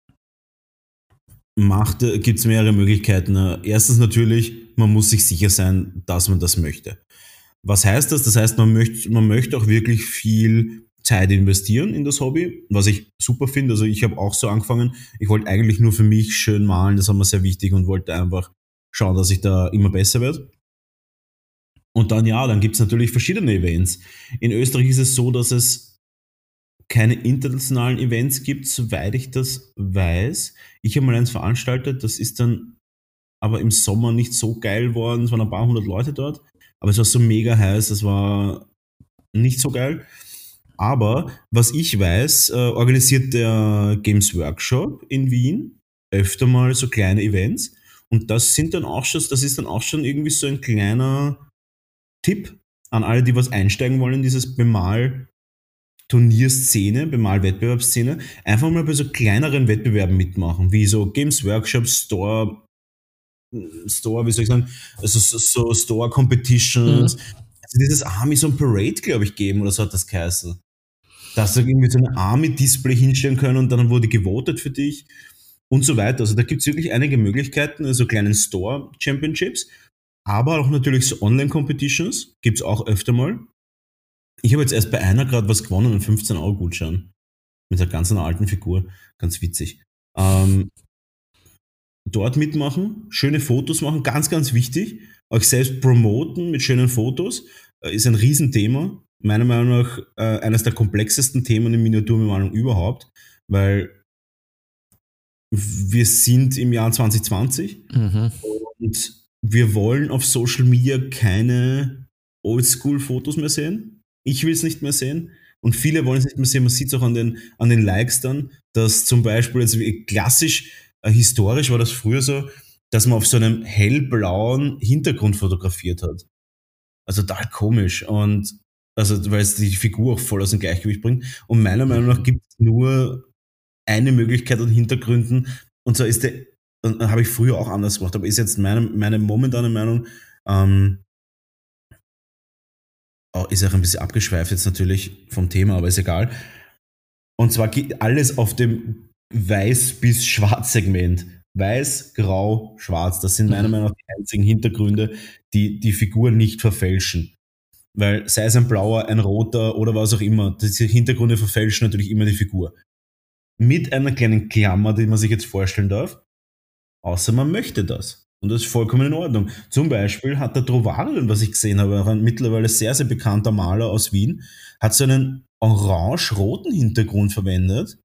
gibt es mehrere Möglichkeiten. Erstens natürlich, man muss sich sicher sein, dass man das möchte. Was heißt das? Das heißt, man möchte, man möchte auch wirklich viel Zeit investieren in das Hobby, was ich super finde. Also ich habe auch so angefangen. Ich wollte eigentlich nur für mich schön malen, das war mir sehr wichtig und wollte einfach schauen, dass ich da immer besser werde. Und dann ja, dann gibt es natürlich verschiedene Events. In Österreich ist es so, dass es keine internationalen Events gibt, soweit ich das weiß. Ich habe mal eins veranstaltet, das ist dann aber im Sommer nicht so geil worden. Es waren ein paar hundert Leute dort, aber es war so mega heiß, es war nicht so geil. Aber was ich weiß, äh, organisiert der Games Workshop in Wien öfter mal so kleine Events. Und das sind dann auch schon, das ist dann auch schon irgendwie so ein kleiner Tipp an alle, die was einsteigen wollen in dieses Bemal Turnierszene, Bemal-Wettbewerbsszene, einfach mal bei so kleineren Wettbewerben mitmachen, wie so Games Workshop, Store, Store, wie soll ich sagen, also so, Store Competitions. Mhm. Also dieses Army so ein Parade, glaube ich, geben oder so hat das geheißen. Dass du irgendwie so ein Army-Display hinstellen können und dann wurde gewotet für dich und so weiter. Also da gibt es wirklich einige Möglichkeiten, also kleinen Store-Championships, aber auch natürlich so Online-Competitions gibt es auch öfter mal. Ich habe jetzt erst bei einer gerade was gewonnen, einen 15-Euro-Gutschein. Mit einer ganz einer alten Figur. Ganz witzig. Ähm, dort mitmachen, schöne Fotos machen, ganz, ganz wichtig. Euch selbst promoten mit schönen Fotos äh, ist ein Riesenthema. Meiner Meinung nach äh, eines der komplexesten Themen in Miniaturbemalung überhaupt, weil wir sind im Jahr 2020 mhm. und wir wollen auf Social Media keine Oldschool-Fotos mehr sehen. Ich will es nicht mehr sehen. Und viele wollen es nicht mehr sehen. Man sieht es auch an den, an den Likes dann, dass zum Beispiel jetzt klassisch, historisch war das früher so, dass man auf so einem hellblauen Hintergrund fotografiert hat. Also total komisch. Und also, weil es die Figur auch voll aus dem Gleichgewicht bringt. Und meiner Meinung nach gibt es nur eine Möglichkeit an Hintergründen. Und zwar ist der, habe ich früher auch anders gemacht, aber ist jetzt meine, meine momentane Meinung, ähm, oh, ist auch ein bisschen abgeschweift jetzt natürlich vom Thema, aber ist egal. Und zwar geht alles auf dem Weiß- bis Schwarz-Segment. Weiß, Grau, Schwarz. Das sind meiner mhm. Meinung nach die einzigen Hintergründe, die die Figur nicht verfälschen. Weil sei es ein blauer, ein roter oder was auch immer, diese Hintergründe verfälschen natürlich immer die Figur. Mit einer kleinen Klammer, die man sich jetzt vorstellen darf. Außer man möchte das. Und das ist vollkommen in Ordnung. Zum Beispiel hat der Trovarion, was ich gesehen habe, auch ein mittlerweile sehr, sehr bekannter Maler aus Wien, hat so einen orange-roten Hintergrund verwendet.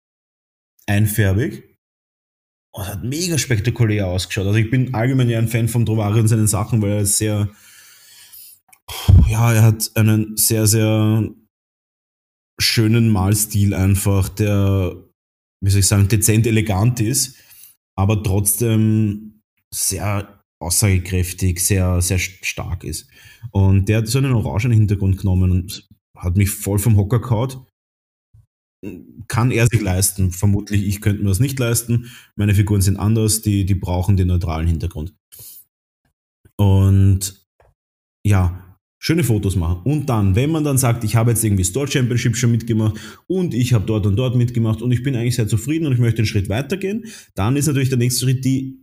Einfärbig. Und hat mega spektakulär ausgeschaut. Also ich bin allgemein ja ein Fan von Trovarion und seinen Sachen, weil er sehr, ja, er hat einen sehr, sehr schönen Malstil einfach, der, wie soll ich sagen, dezent elegant ist aber trotzdem sehr aussagekräftig, sehr, sehr stark ist. Und der hat so einen orangenen Hintergrund genommen und hat mich voll vom Hocker gehauen. Kann er sich leisten. Vermutlich, ich könnte mir das nicht leisten. Meine Figuren sind anders, die, die brauchen den neutralen Hintergrund. Und ja, schöne Fotos machen. Und dann, wenn man dann sagt, ich habe jetzt irgendwie Store Championship schon mitgemacht und ich habe dort und dort mitgemacht und ich bin eigentlich sehr zufrieden und ich möchte einen Schritt weitergehen, dann ist natürlich der nächste Schritt die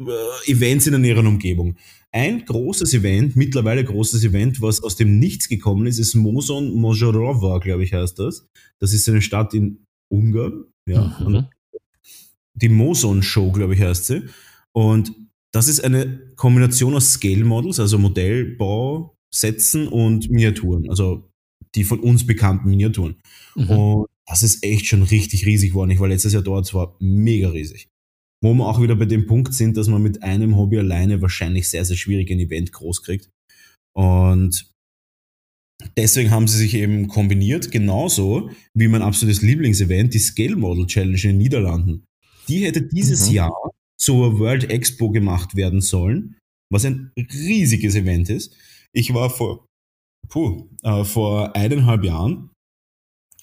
äh, Events in der näheren Umgebung. Ein großes Event, mittlerweile großes Event, was aus dem Nichts gekommen ist, ist Moson Mojorova, glaube ich, heißt das. Das ist eine Stadt in Ungarn. Ja. Mhm. Die Moson Show, glaube ich, heißt sie. Und das ist eine Kombination aus Scale Models, also Modellbau, Sätzen und Miniaturen, also die von uns bekannten Miniaturen. Mhm. Und das ist echt schon richtig riesig geworden. Ich war letztes Jahr dort, es war mega riesig. Wo wir auch wieder bei dem Punkt sind, dass man mit einem Hobby alleine wahrscheinlich sehr, sehr schwierig ein Event groß kriegt. Und deswegen haben sie sich eben kombiniert, genauso wie mein absolutes Lieblingsevent, die Scale Model Challenge in den Niederlanden. Die hätte dieses mhm. Jahr zur World Expo gemacht werden sollen. was ein riesiges Event ist. Ich war vor, puh, äh, vor eineinhalb Jahren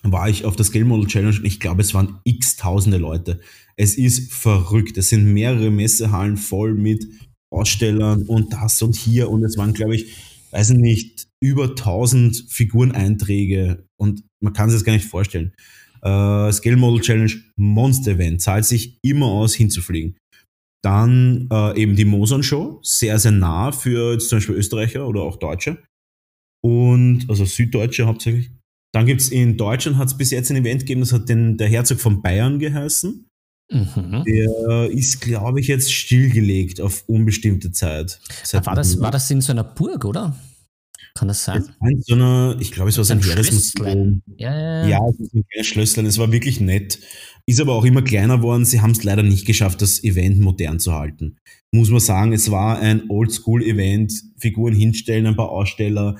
war ich auf der Scale Model Challenge und ich glaube, es waren x tausende Leute. Es ist verrückt. Es sind mehrere Messehallen voll mit Ausstellern und das und hier und es waren, glaube ich, weiß nicht, über 1000 Figureneinträge und man kann sich das gar nicht vorstellen. Äh, Scale Model Challenge Monster Event zahlt sich immer aus, hinzufliegen. Dann äh, eben die Moson Show, sehr, sehr nah für jetzt zum Beispiel Österreicher oder auch Deutsche. Und, also Süddeutsche hauptsächlich. Dann gibt's in Deutschland hat es bis jetzt ein Event gegeben, das hat den, der Herzog von Bayern geheißen. Mhm. Der ist, glaube ich, jetzt stillgelegt auf unbestimmte Zeit. War das, war das in so einer Burg, oder? Kann das sein? In so einer, ich glaube, es war so ein Heeresmuseum. Ja, ja, ja. ja, es ist ein kleines Schlösslein. Es war wirklich nett. Ist aber auch immer kleiner geworden. Sie haben es leider nicht geschafft, das Event modern zu halten. Muss man sagen, es war ein Oldschool-Event. Figuren hinstellen, ein paar Aussteller,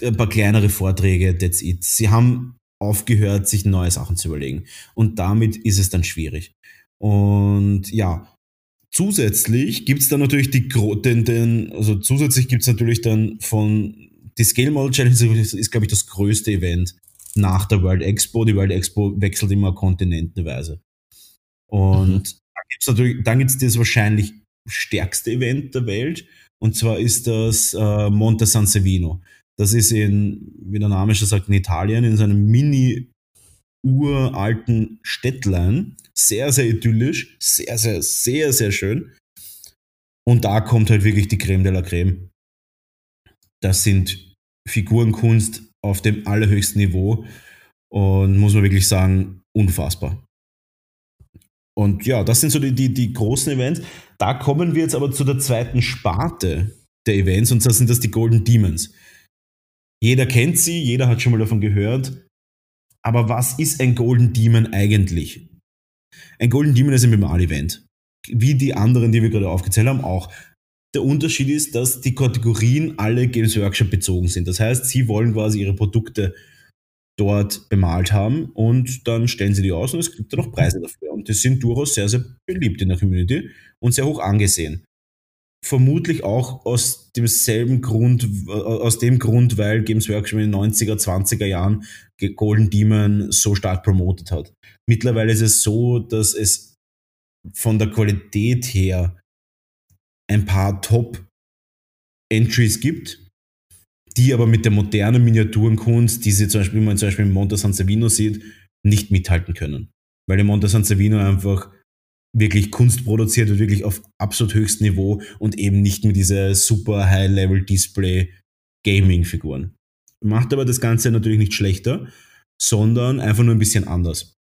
ein paar kleinere Vorträge, that's it. Sie haben aufgehört, sich neue Sachen zu überlegen. Und damit ist es dann schwierig. Und ja, zusätzlich gibt es dann natürlich die, den, den, also zusätzlich gibt es natürlich dann von, die Scale Model Challenge ist, ist glaube ich, das größte Event nach der World Expo. Die World Expo wechselt immer kontinentenweise. Und mhm. dann gibt es natürlich, dann gibt es das wahrscheinlich stärkste Event der Welt. Und zwar ist das äh, Monte San Sevino. Das ist in, wie der Name schon sagt, in Italien, in so einem mini uralten Städtlein. Sehr, sehr idyllisch, sehr, sehr, sehr, sehr schön. Und da kommt halt wirklich die Creme de la Creme. Das sind Figurenkunst auf dem allerhöchsten Niveau und muss man wirklich sagen, unfassbar. Und ja, das sind so die, die, die großen Events. Da kommen wir jetzt aber zu der zweiten Sparte der Events und zwar sind das die Golden Demons. Jeder kennt sie, jeder hat schon mal davon gehört. Aber was ist ein Golden Demon eigentlich? Ein Golden Demon ist ein Minimal-Event. Wie die anderen, die wir gerade aufgezählt haben, auch. Der Unterschied ist, dass die Kategorien alle Games Workshop bezogen sind. Das heißt, sie wollen quasi ihre Produkte dort bemalt haben und dann stellen sie die aus und es gibt dann auch Preise dafür. Und die sind durchaus sehr, sehr beliebt in der Community und sehr hoch angesehen vermutlich auch aus demselben Grund, äh, aus dem Grund, weil Games Workshop in den 90er, 20er Jahren Golden Demon so stark promotet hat. Mittlerweile ist es so, dass es von der Qualität her ein paar Top-Entries gibt, die aber mit der modernen Miniaturenkunst, die sie zum Beispiel, wie man zum Beispiel in Monte San Savino sieht, nicht mithalten können. Weil in Monte San Savino einfach wirklich Kunst produziert wird, wirklich auf absolut höchstem Niveau und eben nicht mehr diese super High-Level-Display-Gaming-Figuren. Macht aber das Ganze natürlich nicht schlechter, sondern einfach nur ein bisschen anders.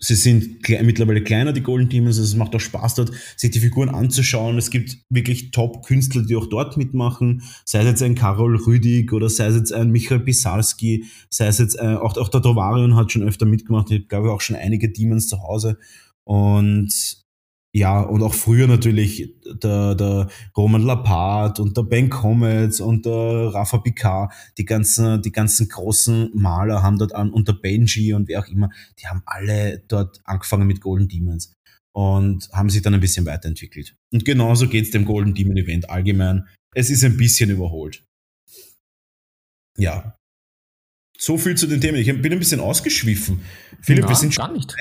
Sie sind kle mittlerweile kleiner, die Golden Demons, also es macht auch Spaß dort, sich die Figuren anzuschauen. Es gibt wirklich Top-Künstler, die auch dort mitmachen, sei es jetzt ein Karol Rüdig oder sei es jetzt ein Michael Pisarski, sei es jetzt äh, auch, auch der Dovarion hat schon öfter mitgemacht, ich glaube auch schon einige Demons zu Hause. Und ja, und auch früher natürlich der, der Roman Lapart und der Ben Comets und der Rafa Picard, die ganzen, die ganzen großen Maler haben dort an, und der Benji und wer auch immer, die haben alle dort angefangen mit Golden Demons und haben sich dann ein bisschen weiterentwickelt. Und genauso geht's dem Golden Demon Event allgemein. Es ist ein bisschen überholt. Ja. So viel zu den Themen. Ich bin ein bisschen ausgeschwiffen. Philipp, Na, wir sind schon, nicht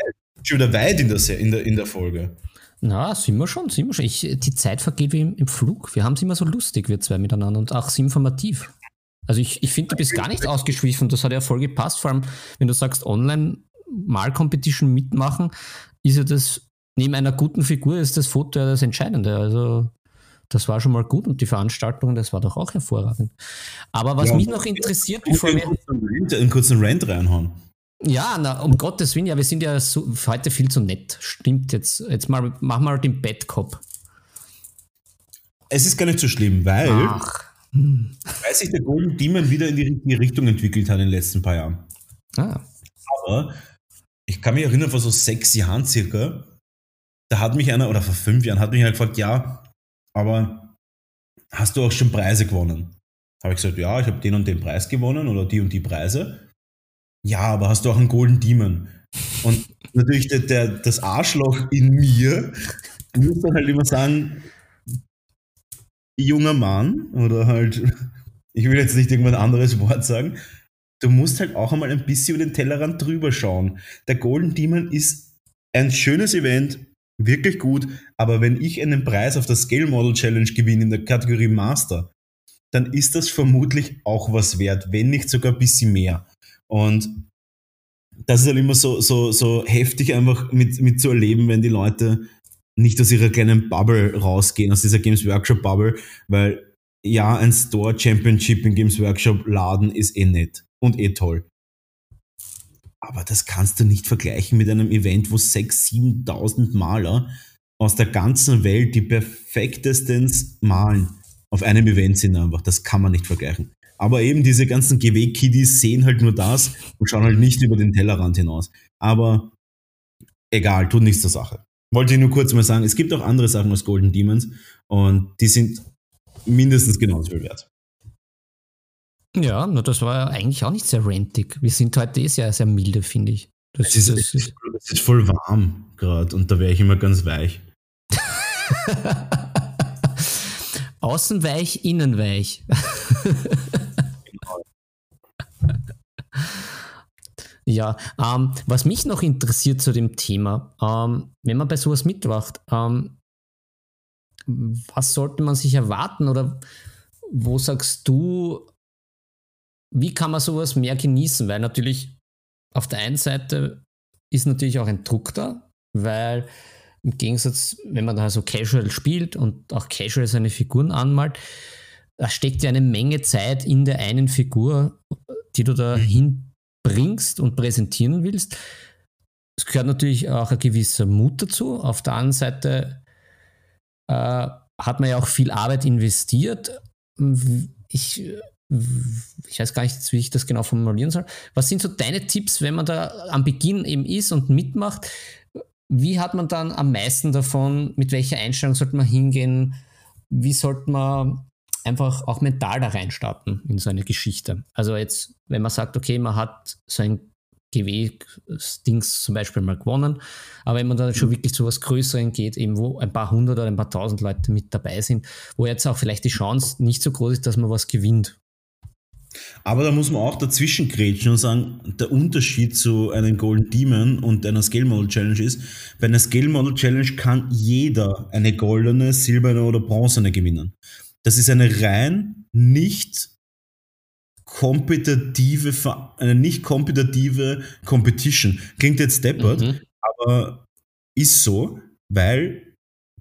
schon wieder weit in der, in der, in der Folge. Na, sind wir schon, sind wir schon. Ich, die Zeit vergeht wie im, im Flug. Wir haben es immer so lustig, wir zwei miteinander und auch so informativ. Also ich, ich finde, du bist gar nicht ausgeschwiffen. Das hat ja voll gepasst. Vor allem, wenn du sagst, online Mal-Competition mitmachen, ist ja das, neben einer guten Figur ist das Foto ja das Entscheidende. Also das war schon mal gut und die Veranstaltung, das war doch auch hervorragend. Aber was ja, mich noch interessiert, bevor wir... Einen kurzen Rant reinhauen. Ja, na, um Gottes Willen, ja, wir sind ja so, heute viel zu nett. Stimmt, jetzt, jetzt mal, mach mal den Bad Cop. Es ist gar nicht so schlimm, weil, weil sich der Golden Demon wieder in die richtige Richtung entwickelt hat in den letzten paar Jahren. Ah. Aber ich kann mich erinnern, vor so sechs Jahren circa, da hat mich einer, oder vor fünf Jahren, hat mich einer gefragt, ja, aber hast du auch schon Preise gewonnen? Habe ich gesagt, ja, ich habe den und den Preis gewonnen oder die und die Preise ja, aber hast du auch einen Golden Demon? Und natürlich der, der, das Arschloch in mir muss dann halt immer sagen, junger Mann oder halt, ich will jetzt nicht irgendwann ein anderes Wort sagen, du musst halt auch einmal ein bisschen über den Tellerrand drüber schauen. Der Golden Demon ist ein schönes Event, wirklich gut, aber wenn ich einen Preis auf der Scale Model Challenge gewinne in der Kategorie Master, dann ist das vermutlich auch was wert, wenn nicht sogar ein bisschen mehr. Und das ist halt immer so, so, so heftig einfach mit, mit zu erleben, wenn die Leute nicht aus ihrer kleinen Bubble rausgehen, aus dieser Games Workshop Bubble, weil ja, ein Store Championship im Games Workshop Laden ist eh nett und eh toll. Aber das kannst du nicht vergleichen mit einem Event, wo 6.000, 7.000 Maler aus der ganzen Welt die perfektesten malen auf einem Event sind einfach. Das kann man nicht vergleichen. Aber eben diese ganzen GW-Kiddies sehen halt nur das und schauen halt nicht über den Tellerrand hinaus. Aber egal, tut nichts zur Sache. Wollte ich nur kurz mal sagen, es gibt auch andere Sachen als Golden Demons und die sind mindestens genauso viel wert. Ja, nur das war ja eigentlich auch nicht sehr rentig. Wir sind heute eh sehr, sehr milde, finde ich. Das, es, ist, das, ist, es ist voll warm gerade und da wäre ich immer ganz weich. Außen weich, innen weich. Ja, ähm, was mich noch interessiert zu dem Thema, ähm, wenn man bei sowas mitwacht, ähm, was sollte man sich erwarten oder wo sagst du, wie kann man sowas mehr genießen? Weil natürlich auf der einen Seite ist natürlich auch ein Druck da, weil im Gegensatz, wenn man da so casual spielt und auch casual seine Figuren anmalt, da steckt ja eine Menge Zeit in der einen Figur, die du da mhm. hinbringst und präsentieren willst. Es gehört natürlich auch ein gewisser Mut dazu. Auf der anderen Seite äh, hat man ja auch viel Arbeit investiert. Ich ich weiß gar nicht, wie ich das genau formulieren soll. Was sind so deine Tipps, wenn man da am Beginn eben ist und mitmacht? Wie hat man dann am meisten davon? Mit welcher Einstellung sollte man hingehen? Wie sollte man einfach auch mental da reinstarten in so eine Geschichte? Also jetzt, wenn man sagt, okay, man hat so ein GW-Dings zum Beispiel mal gewonnen, aber wenn man dann schon wirklich zu was Größerem geht, eben wo ein paar hundert oder ein paar tausend Leute mit dabei sind, wo jetzt auch vielleicht die Chance nicht so groß ist, dass man was gewinnt aber da muss man auch dazwischen grätschen und sagen, der Unterschied zu einem Golden Demon und einer Scale Model Challenge ist, bei einer Scale Model Challenge kann jeder eine goldene, silberne oder bronzene gewinnen. Das ist eine rein nicht kompetitive, eine nicht kompetitive Competition. Klingt jetzt deppert, mhm. aber ist so, weil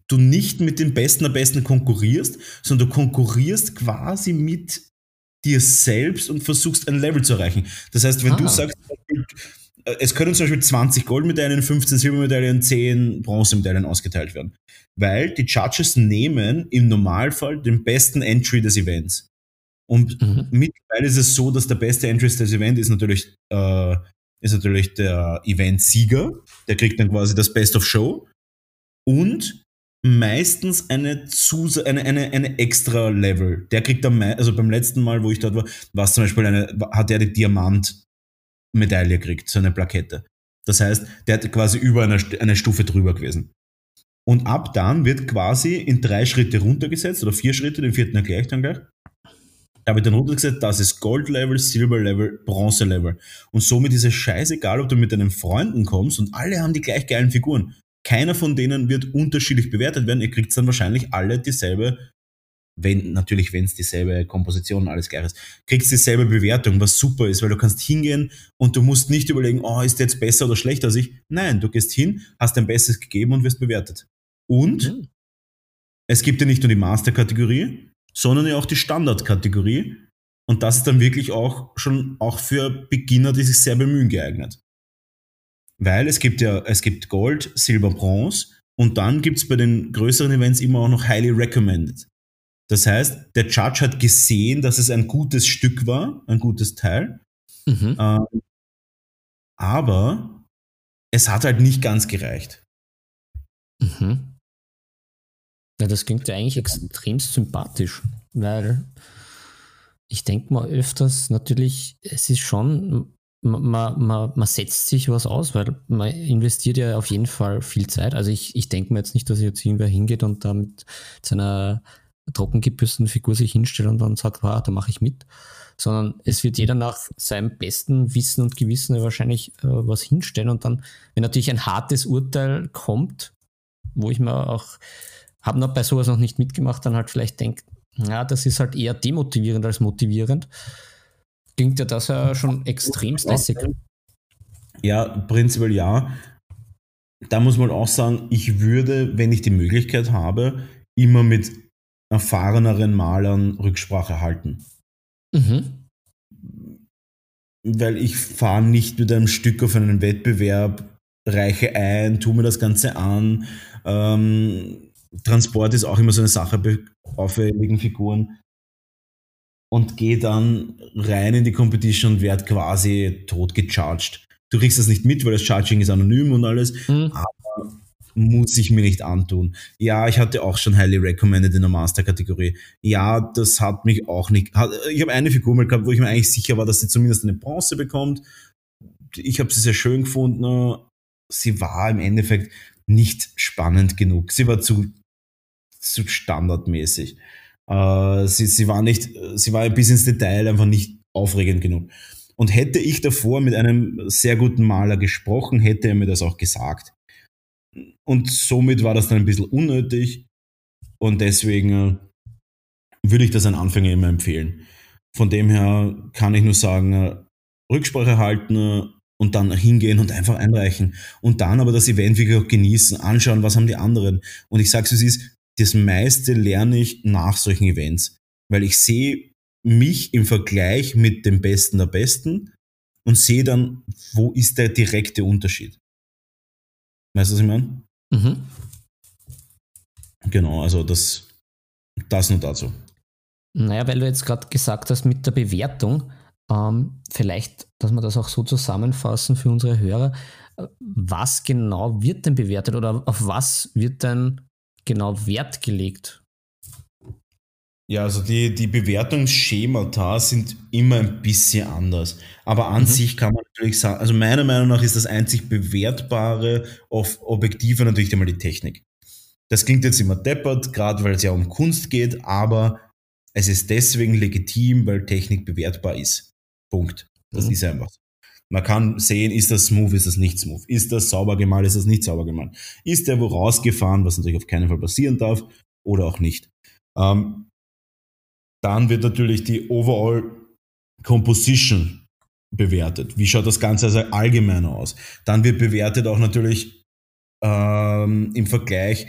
du nicht mit den Besten der Besten konkurrierst, sondern du konkurrierst quasi mit dir selbst und versuchst ein Level zu erreichen. Das heißt, wenn ah. du sagst, es können zum Beispiel 20 Goldmedaillen, 15 Silbermedaillen, 10 Bronzemedaillen ausgeteilt werden. Weil die Judges nehmen im Normalfall den besten Entry des Events. Und mhm. mittlerweile ist es so, dass der beste Entry des Events ist natürlich, äh, ist natürlich der Event-Sieger. Der kriegt dann quasi das Best of Show. Und meistens eine, Zus eine, eine, eine extra Level. Der kriegt dann, also beim letzten Mal, wo ich dort war, war es zum Beispiel eine, hat der die Diamant-Medaille gekriegt, so eine Plakette. Das heißt, der hat quasi über eine, eine Stufe drüber gewesen. Und ab dann wird quasi in drei Schritte runtergesetzt oder vier Schritte, den vierten erkläre ich dann gleich. Da wird dann runtergesetzt, das ist Gold-Level, Silber-Level, Bronze-Level. Und somit ist es scheißegal, ob du mit deinen Freunden kommst und alle haben die gleich geilen Figuren. Keiner von denen wird unterschiedlich bewertet werden. Ihr kriegt dann wahrscheinlich alle dieselbe, wenn, natürlich, wenn es dieselbe Komposition und alles gleich ist, kriegst dieselbe Bewertung, was super ist, weil du kannst hingehen und du musst nicht überlegen, oh, ist der jetzt besser oder schlechter als ich. Nein, du gehst hin, hast dein Bestes gegeben und wirst bewertet. Und mhm. es gibt ja nicht nur die Master-Kategorie, sondern ja auch die Standard-Kategorie. Und das ist dann wirklich auch schon auch für Beginner, die sich sehr bemühen, geeignet. Weil es gibt ja, es gibt Gold, Silber, Bronze und dann gibt es bei den größeren Events immer auch noch Highly Recommended. Das heißt, der Judge hat gesehen, dass es ein gutes Stück war, ein gutes Teil. Mhm. Ähm, aber es hat halt nicht ganz gereicht. Mhm. Ja, das klingt ja eigentlich extrem sympathisch, weil ich denke mal öfters natürlich, es ist schon man, man, man setzt sich was aus, weil man investiert ja auf jeden Fall viel Zeit. Also ich, ich denke mir jetzt nicht, dass jetzt irgendwer hingeht und da mit seiner trockengebürsteten Figur sich hinstellt und dann sagt, ah, da mache ich mit, sondern es wird jeder nach seinem besten Wissen und Gewissen wahrscheinlich äh, was hinstellen und dann, wenn natürlich ein hartes Urteil kommt, wo ich mir auch, habe noch bei sowas noch nicht mitgemacht, dann halt vielleicht denke, ja, das ist halt eher demotivierend als motivierend, klingt ja das ja schon extrem lässig. Ja, prinzipiell ja. Da muss man auch sagen, ich würde, wenn ich die Möglichkeit habe, immer mit erfahreneren Malern Rücksprache halten. Mhm. Weil ich fahre nicht mit einem Stück auf einen Wettbewerb, reiche ein, tue mir das Ganze an. Ähm, Transport ist auch immer so eine Sache bei auffälligen Figuren. Und gehe dann rein in die Competition und werde quasi tot gecharged. Du kriegst das nicht mit, weil das Charging ist anonym und alles, mhm. aber muss ich mir nicht antun. Ja, ich hatte auch schon highly recommended in der Master-Kategorie. Ja, das hat mich auch nicht. Hat, ich habe eine Figur mal gehabt, wo ich mir eigentlich sicher war, dass sie zumindest eine Bronze bekommt. Ich habe sie sehr schön gefunden. Sie war im Endeffekt nicht spannend genug. Sie war zu, zu standardmäßig. Äh, sie, sie war nicht, sie war bis ins Detail einfach nicht aufregend genug. Und hätte ich davor mit einem sehr guten Maler gesprochen, hätte er mir das auch gesagt. Und somit war das dann ein bisschen unnötig. Und deswegen äh, würde ich das an Anfänger immer empfehlen. Von dem her kann ich nur sagen, äh, Rücksprache halten äh, und dann hingehen und einfach einreichen. Und dann aber das Event wirklich auch genießen, anschauen, was haben die anderen. Und ich sage es, ist, das meiste lerne ich nach solchen Events. Weil ich sehe mich im Vergleich mit dem Besten der Besten und sehe dann, wo ist der direkte Unterschied. Weißt du, was ich meine? Mhm. Genau, also das, das nur dazu. Naja, weil du jetzt gerade gesagt hast mit der Bewertung, ähm, vielleicht, dass wir das auch so zusammenfassen für unsere Hörer. Was genau wird denn bewertet oder auf was wird denn genau Wert gelegt? Ja, also die, die Bewertungsschemata sind immer ein bisschen anders. Aber an mhm. sich kann man natürlich sagen, also meiner Meinung nach ist das einzig bewertbare auf Objektive natürlich einmal die Technik. Das klingt jetzt immer deppert, gerade weil es ja um Kunst geht, aber es ist deswegen legitim, weil Technik bewertbar ist. Punkt. Das mhm. ist einfach so. Man kann sehen, ist das smooth, ist das nicht smooth, ist das sauber gemalt, ist das nicht sauber gemalt, ist der wo rausgefahren, was natürlich auf keinen Fall passieren darf, oder auch nicht. Ähm, dann wird natürlich die Overall Composition bewertet. Wie schaut das Ganze also allgemein aus? Dann wird bewertet auch natürlich ähm, im Vergleich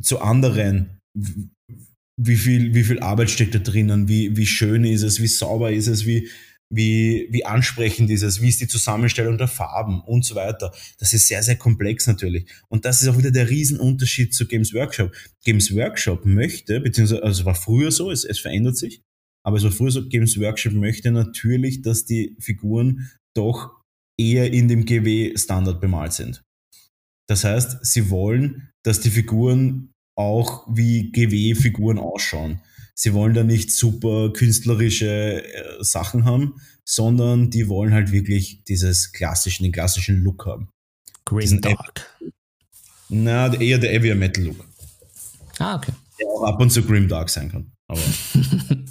zu anderen, wie viel, wie viel Arbeit steckt da drinnen, wie, wie schön ist es, wie sauber ist es, wie, wie, wie ansprechend ist es, wie ist die Zusammenstellung der Farben und so weiter. Das ist sehr, sehr komplex natürlich. Und das ist auch wieder der Riesenunterschied zu Games Workshop. Games Workshop möchte, beziehungsweise, also war früher so, es, es verändert sich, aber es war früher so, Games Workshop möchte natürlich, dass die Figuren doch eher in dem GW-Standard bemalt sind. Das heißt, sie wollen, dass die Figuren auch wie GW-Figuren ausschauen. Sie wollen da nicht super künstlerische äh, Sachen haben, sondern die wollen halt wirklich dieses klassischen, den klassischen Look haben. Green Dark. Na, eher der Heavier Metal Look. Ah, okay. Der auch ab und zu Grim Dark sein kann. Aber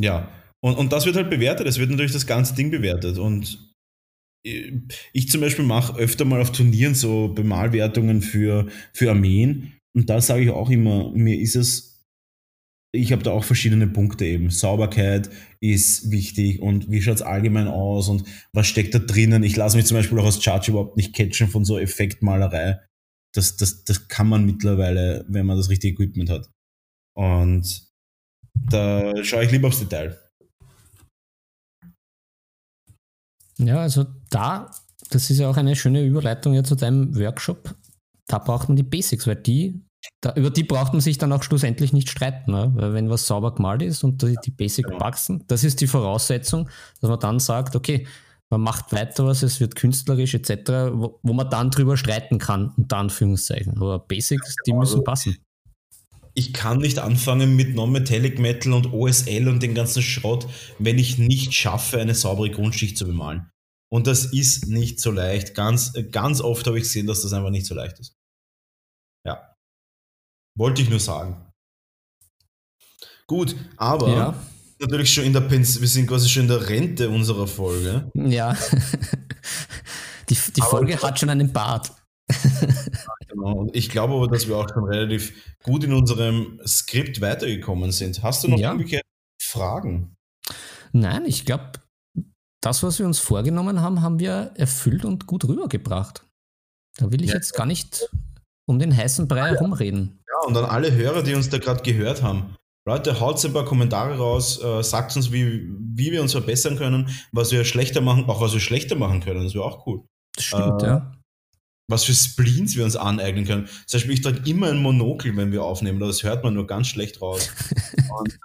ja, und, und das wird halt bewertet. Es wird natürlich das ganze Ding bewertet. Und ich zum Beispiel mache öfter mal auf Turnieren so Bemalwertungen für, für Armeen und da sage ich auch immer, mir ist es, ich habe da auch verschiedene Punkte eben. Sauberkeit ist wichtig und wie schaut es allgemein aus und was steckt da drinnen. Ich lasse mich zum Beispiel auch als Charge überhaupt nicht catchen von so Effektmalerei. Das, das, das kann man mittlerweile, wenn man das richtige Equipment hat. Und da schaue ich lieber aufs Detail. Ja, also da, das ist ja auch eine schöne Überleitung ja zu deinem Workshop da braucht man die Basics, weil die, da, über die braucht man sich dann auch schlussendlich nicht streiten. Ne? Weil wenn was sauber gemalt ist und die, die Basic genau. wachsen, das ist die Voraussetzung, dass man dann sagt, okay, man macht weiter was, es wird künstlerisch etc., wo, wo man dann drüber streiten kann, unter Anführungszeichen. Aber Basics, die müssen also passen. Ich kann nicht anfangen mit Non-Metallic Metal und OSL und den ganzen Schrott, wenn ich nicht schaffe, eine saubere Grundschicht zu bemalen. Und das ist nicht so leicht. Ganz, ganz oft habe ich gesehen, dass das einfach nicht so leicht ist. Wollte ich nur sagen. Gut, aber Ja. natürlich schon in der Pens wir sind quasi schon in der Rente unserer Folge. Ja. Die, die Folge hat schon einen Bart. Genau. Und ich glaube aber, dass wir auch schon relativ gut in unserem Skript weitergekommen sind. Hast du noch Ja. irgendwelche Fragen? Nein, ich glaube, das, was wir uns vorgenommen haben, haben wir erfüllt und gut rübergebracht. Da will ich Ja. jetzt gar nicht um den heißen Brei herumreden. Ja, und an alle Hörer, die uns da gerade gehört haben. Leute, haut ein paar Kommentare raus, äh, sagt uns, wie, wie wir uns verbessern können, was wir schlechter machen, auch was wir schlechter machen können. Das wäre auch cool. Das stimmt, Äh, ja. Was für Spleens wir uns aneignen können. Zum Beispiel, ich trage immer ein Monokel, wenn wir aufnehmen, das hört man nur ganz schlecht raus. und,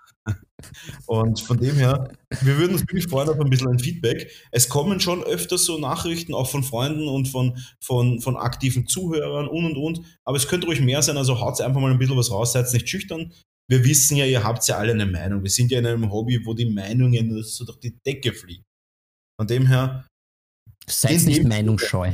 und von dem her, wir würden uns wirklich freuen auf ein bisschen ein Feedback. Es kommen schon öfter so Nachrichten, auch von Freunden und von, von, von aktiven Zuhörern und und und. Aber es könnte ruhig mehr sein, also haut einfach mal ein bisschen was raus, seid nicht schüchtern. Wir wissen ja, ihr habt ja alle eine Meinung. Wir sind ja in einem Hobby, wo die Meinungen so durch die Decke fliegen. Von dem her, Seid nicht meinungsscheu.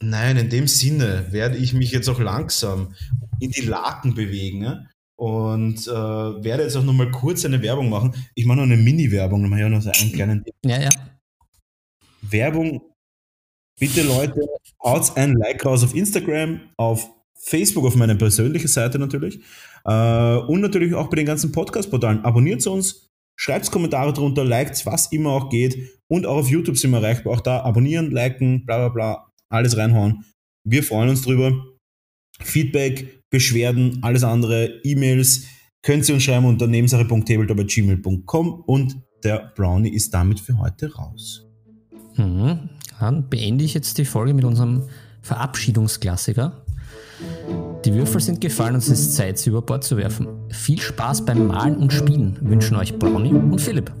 Nein, in dem Sinne werde ich mich jetzt auch langsam in die Laken bewegen? Und äh, werde jetzt auch nochmal kurz eine Werbung machen. Ich mache noch eine Mini-Werbung, dann mache ich auch noch so einen kleinen Ja, ja. Werbung. Bitte Leute, haut ein Like raus auf Instagram, auf Facebook, auf meine persönliche Seite natürlich äh, und natürlich auch bei den ganzen Podcast-Portalen. Abonniert uns, schreibt Kommentare drunter, liked, was immer auch geht und auch auf YouTube sind wir erreichbar. Auch da abonnieren, liken, bla bla bla, alles reinhauen. Wir freuen uns drüber. Feedback, Beschwerden, alles andere, E-Mails, könnt ihr uns schreiben unter nebensache.tabletop.gmail.com und der Brownie ist damit für heute raus. Mhm. Dann beende ich jetzt die Folge mit unserem Verabschiedungsklassiker. Die Würfel sind gefallen und es ist Zeit, sie über Bord zu werfen. Viel Spaß beim Malen und Spielen wünschen euch Brownie und Philipp.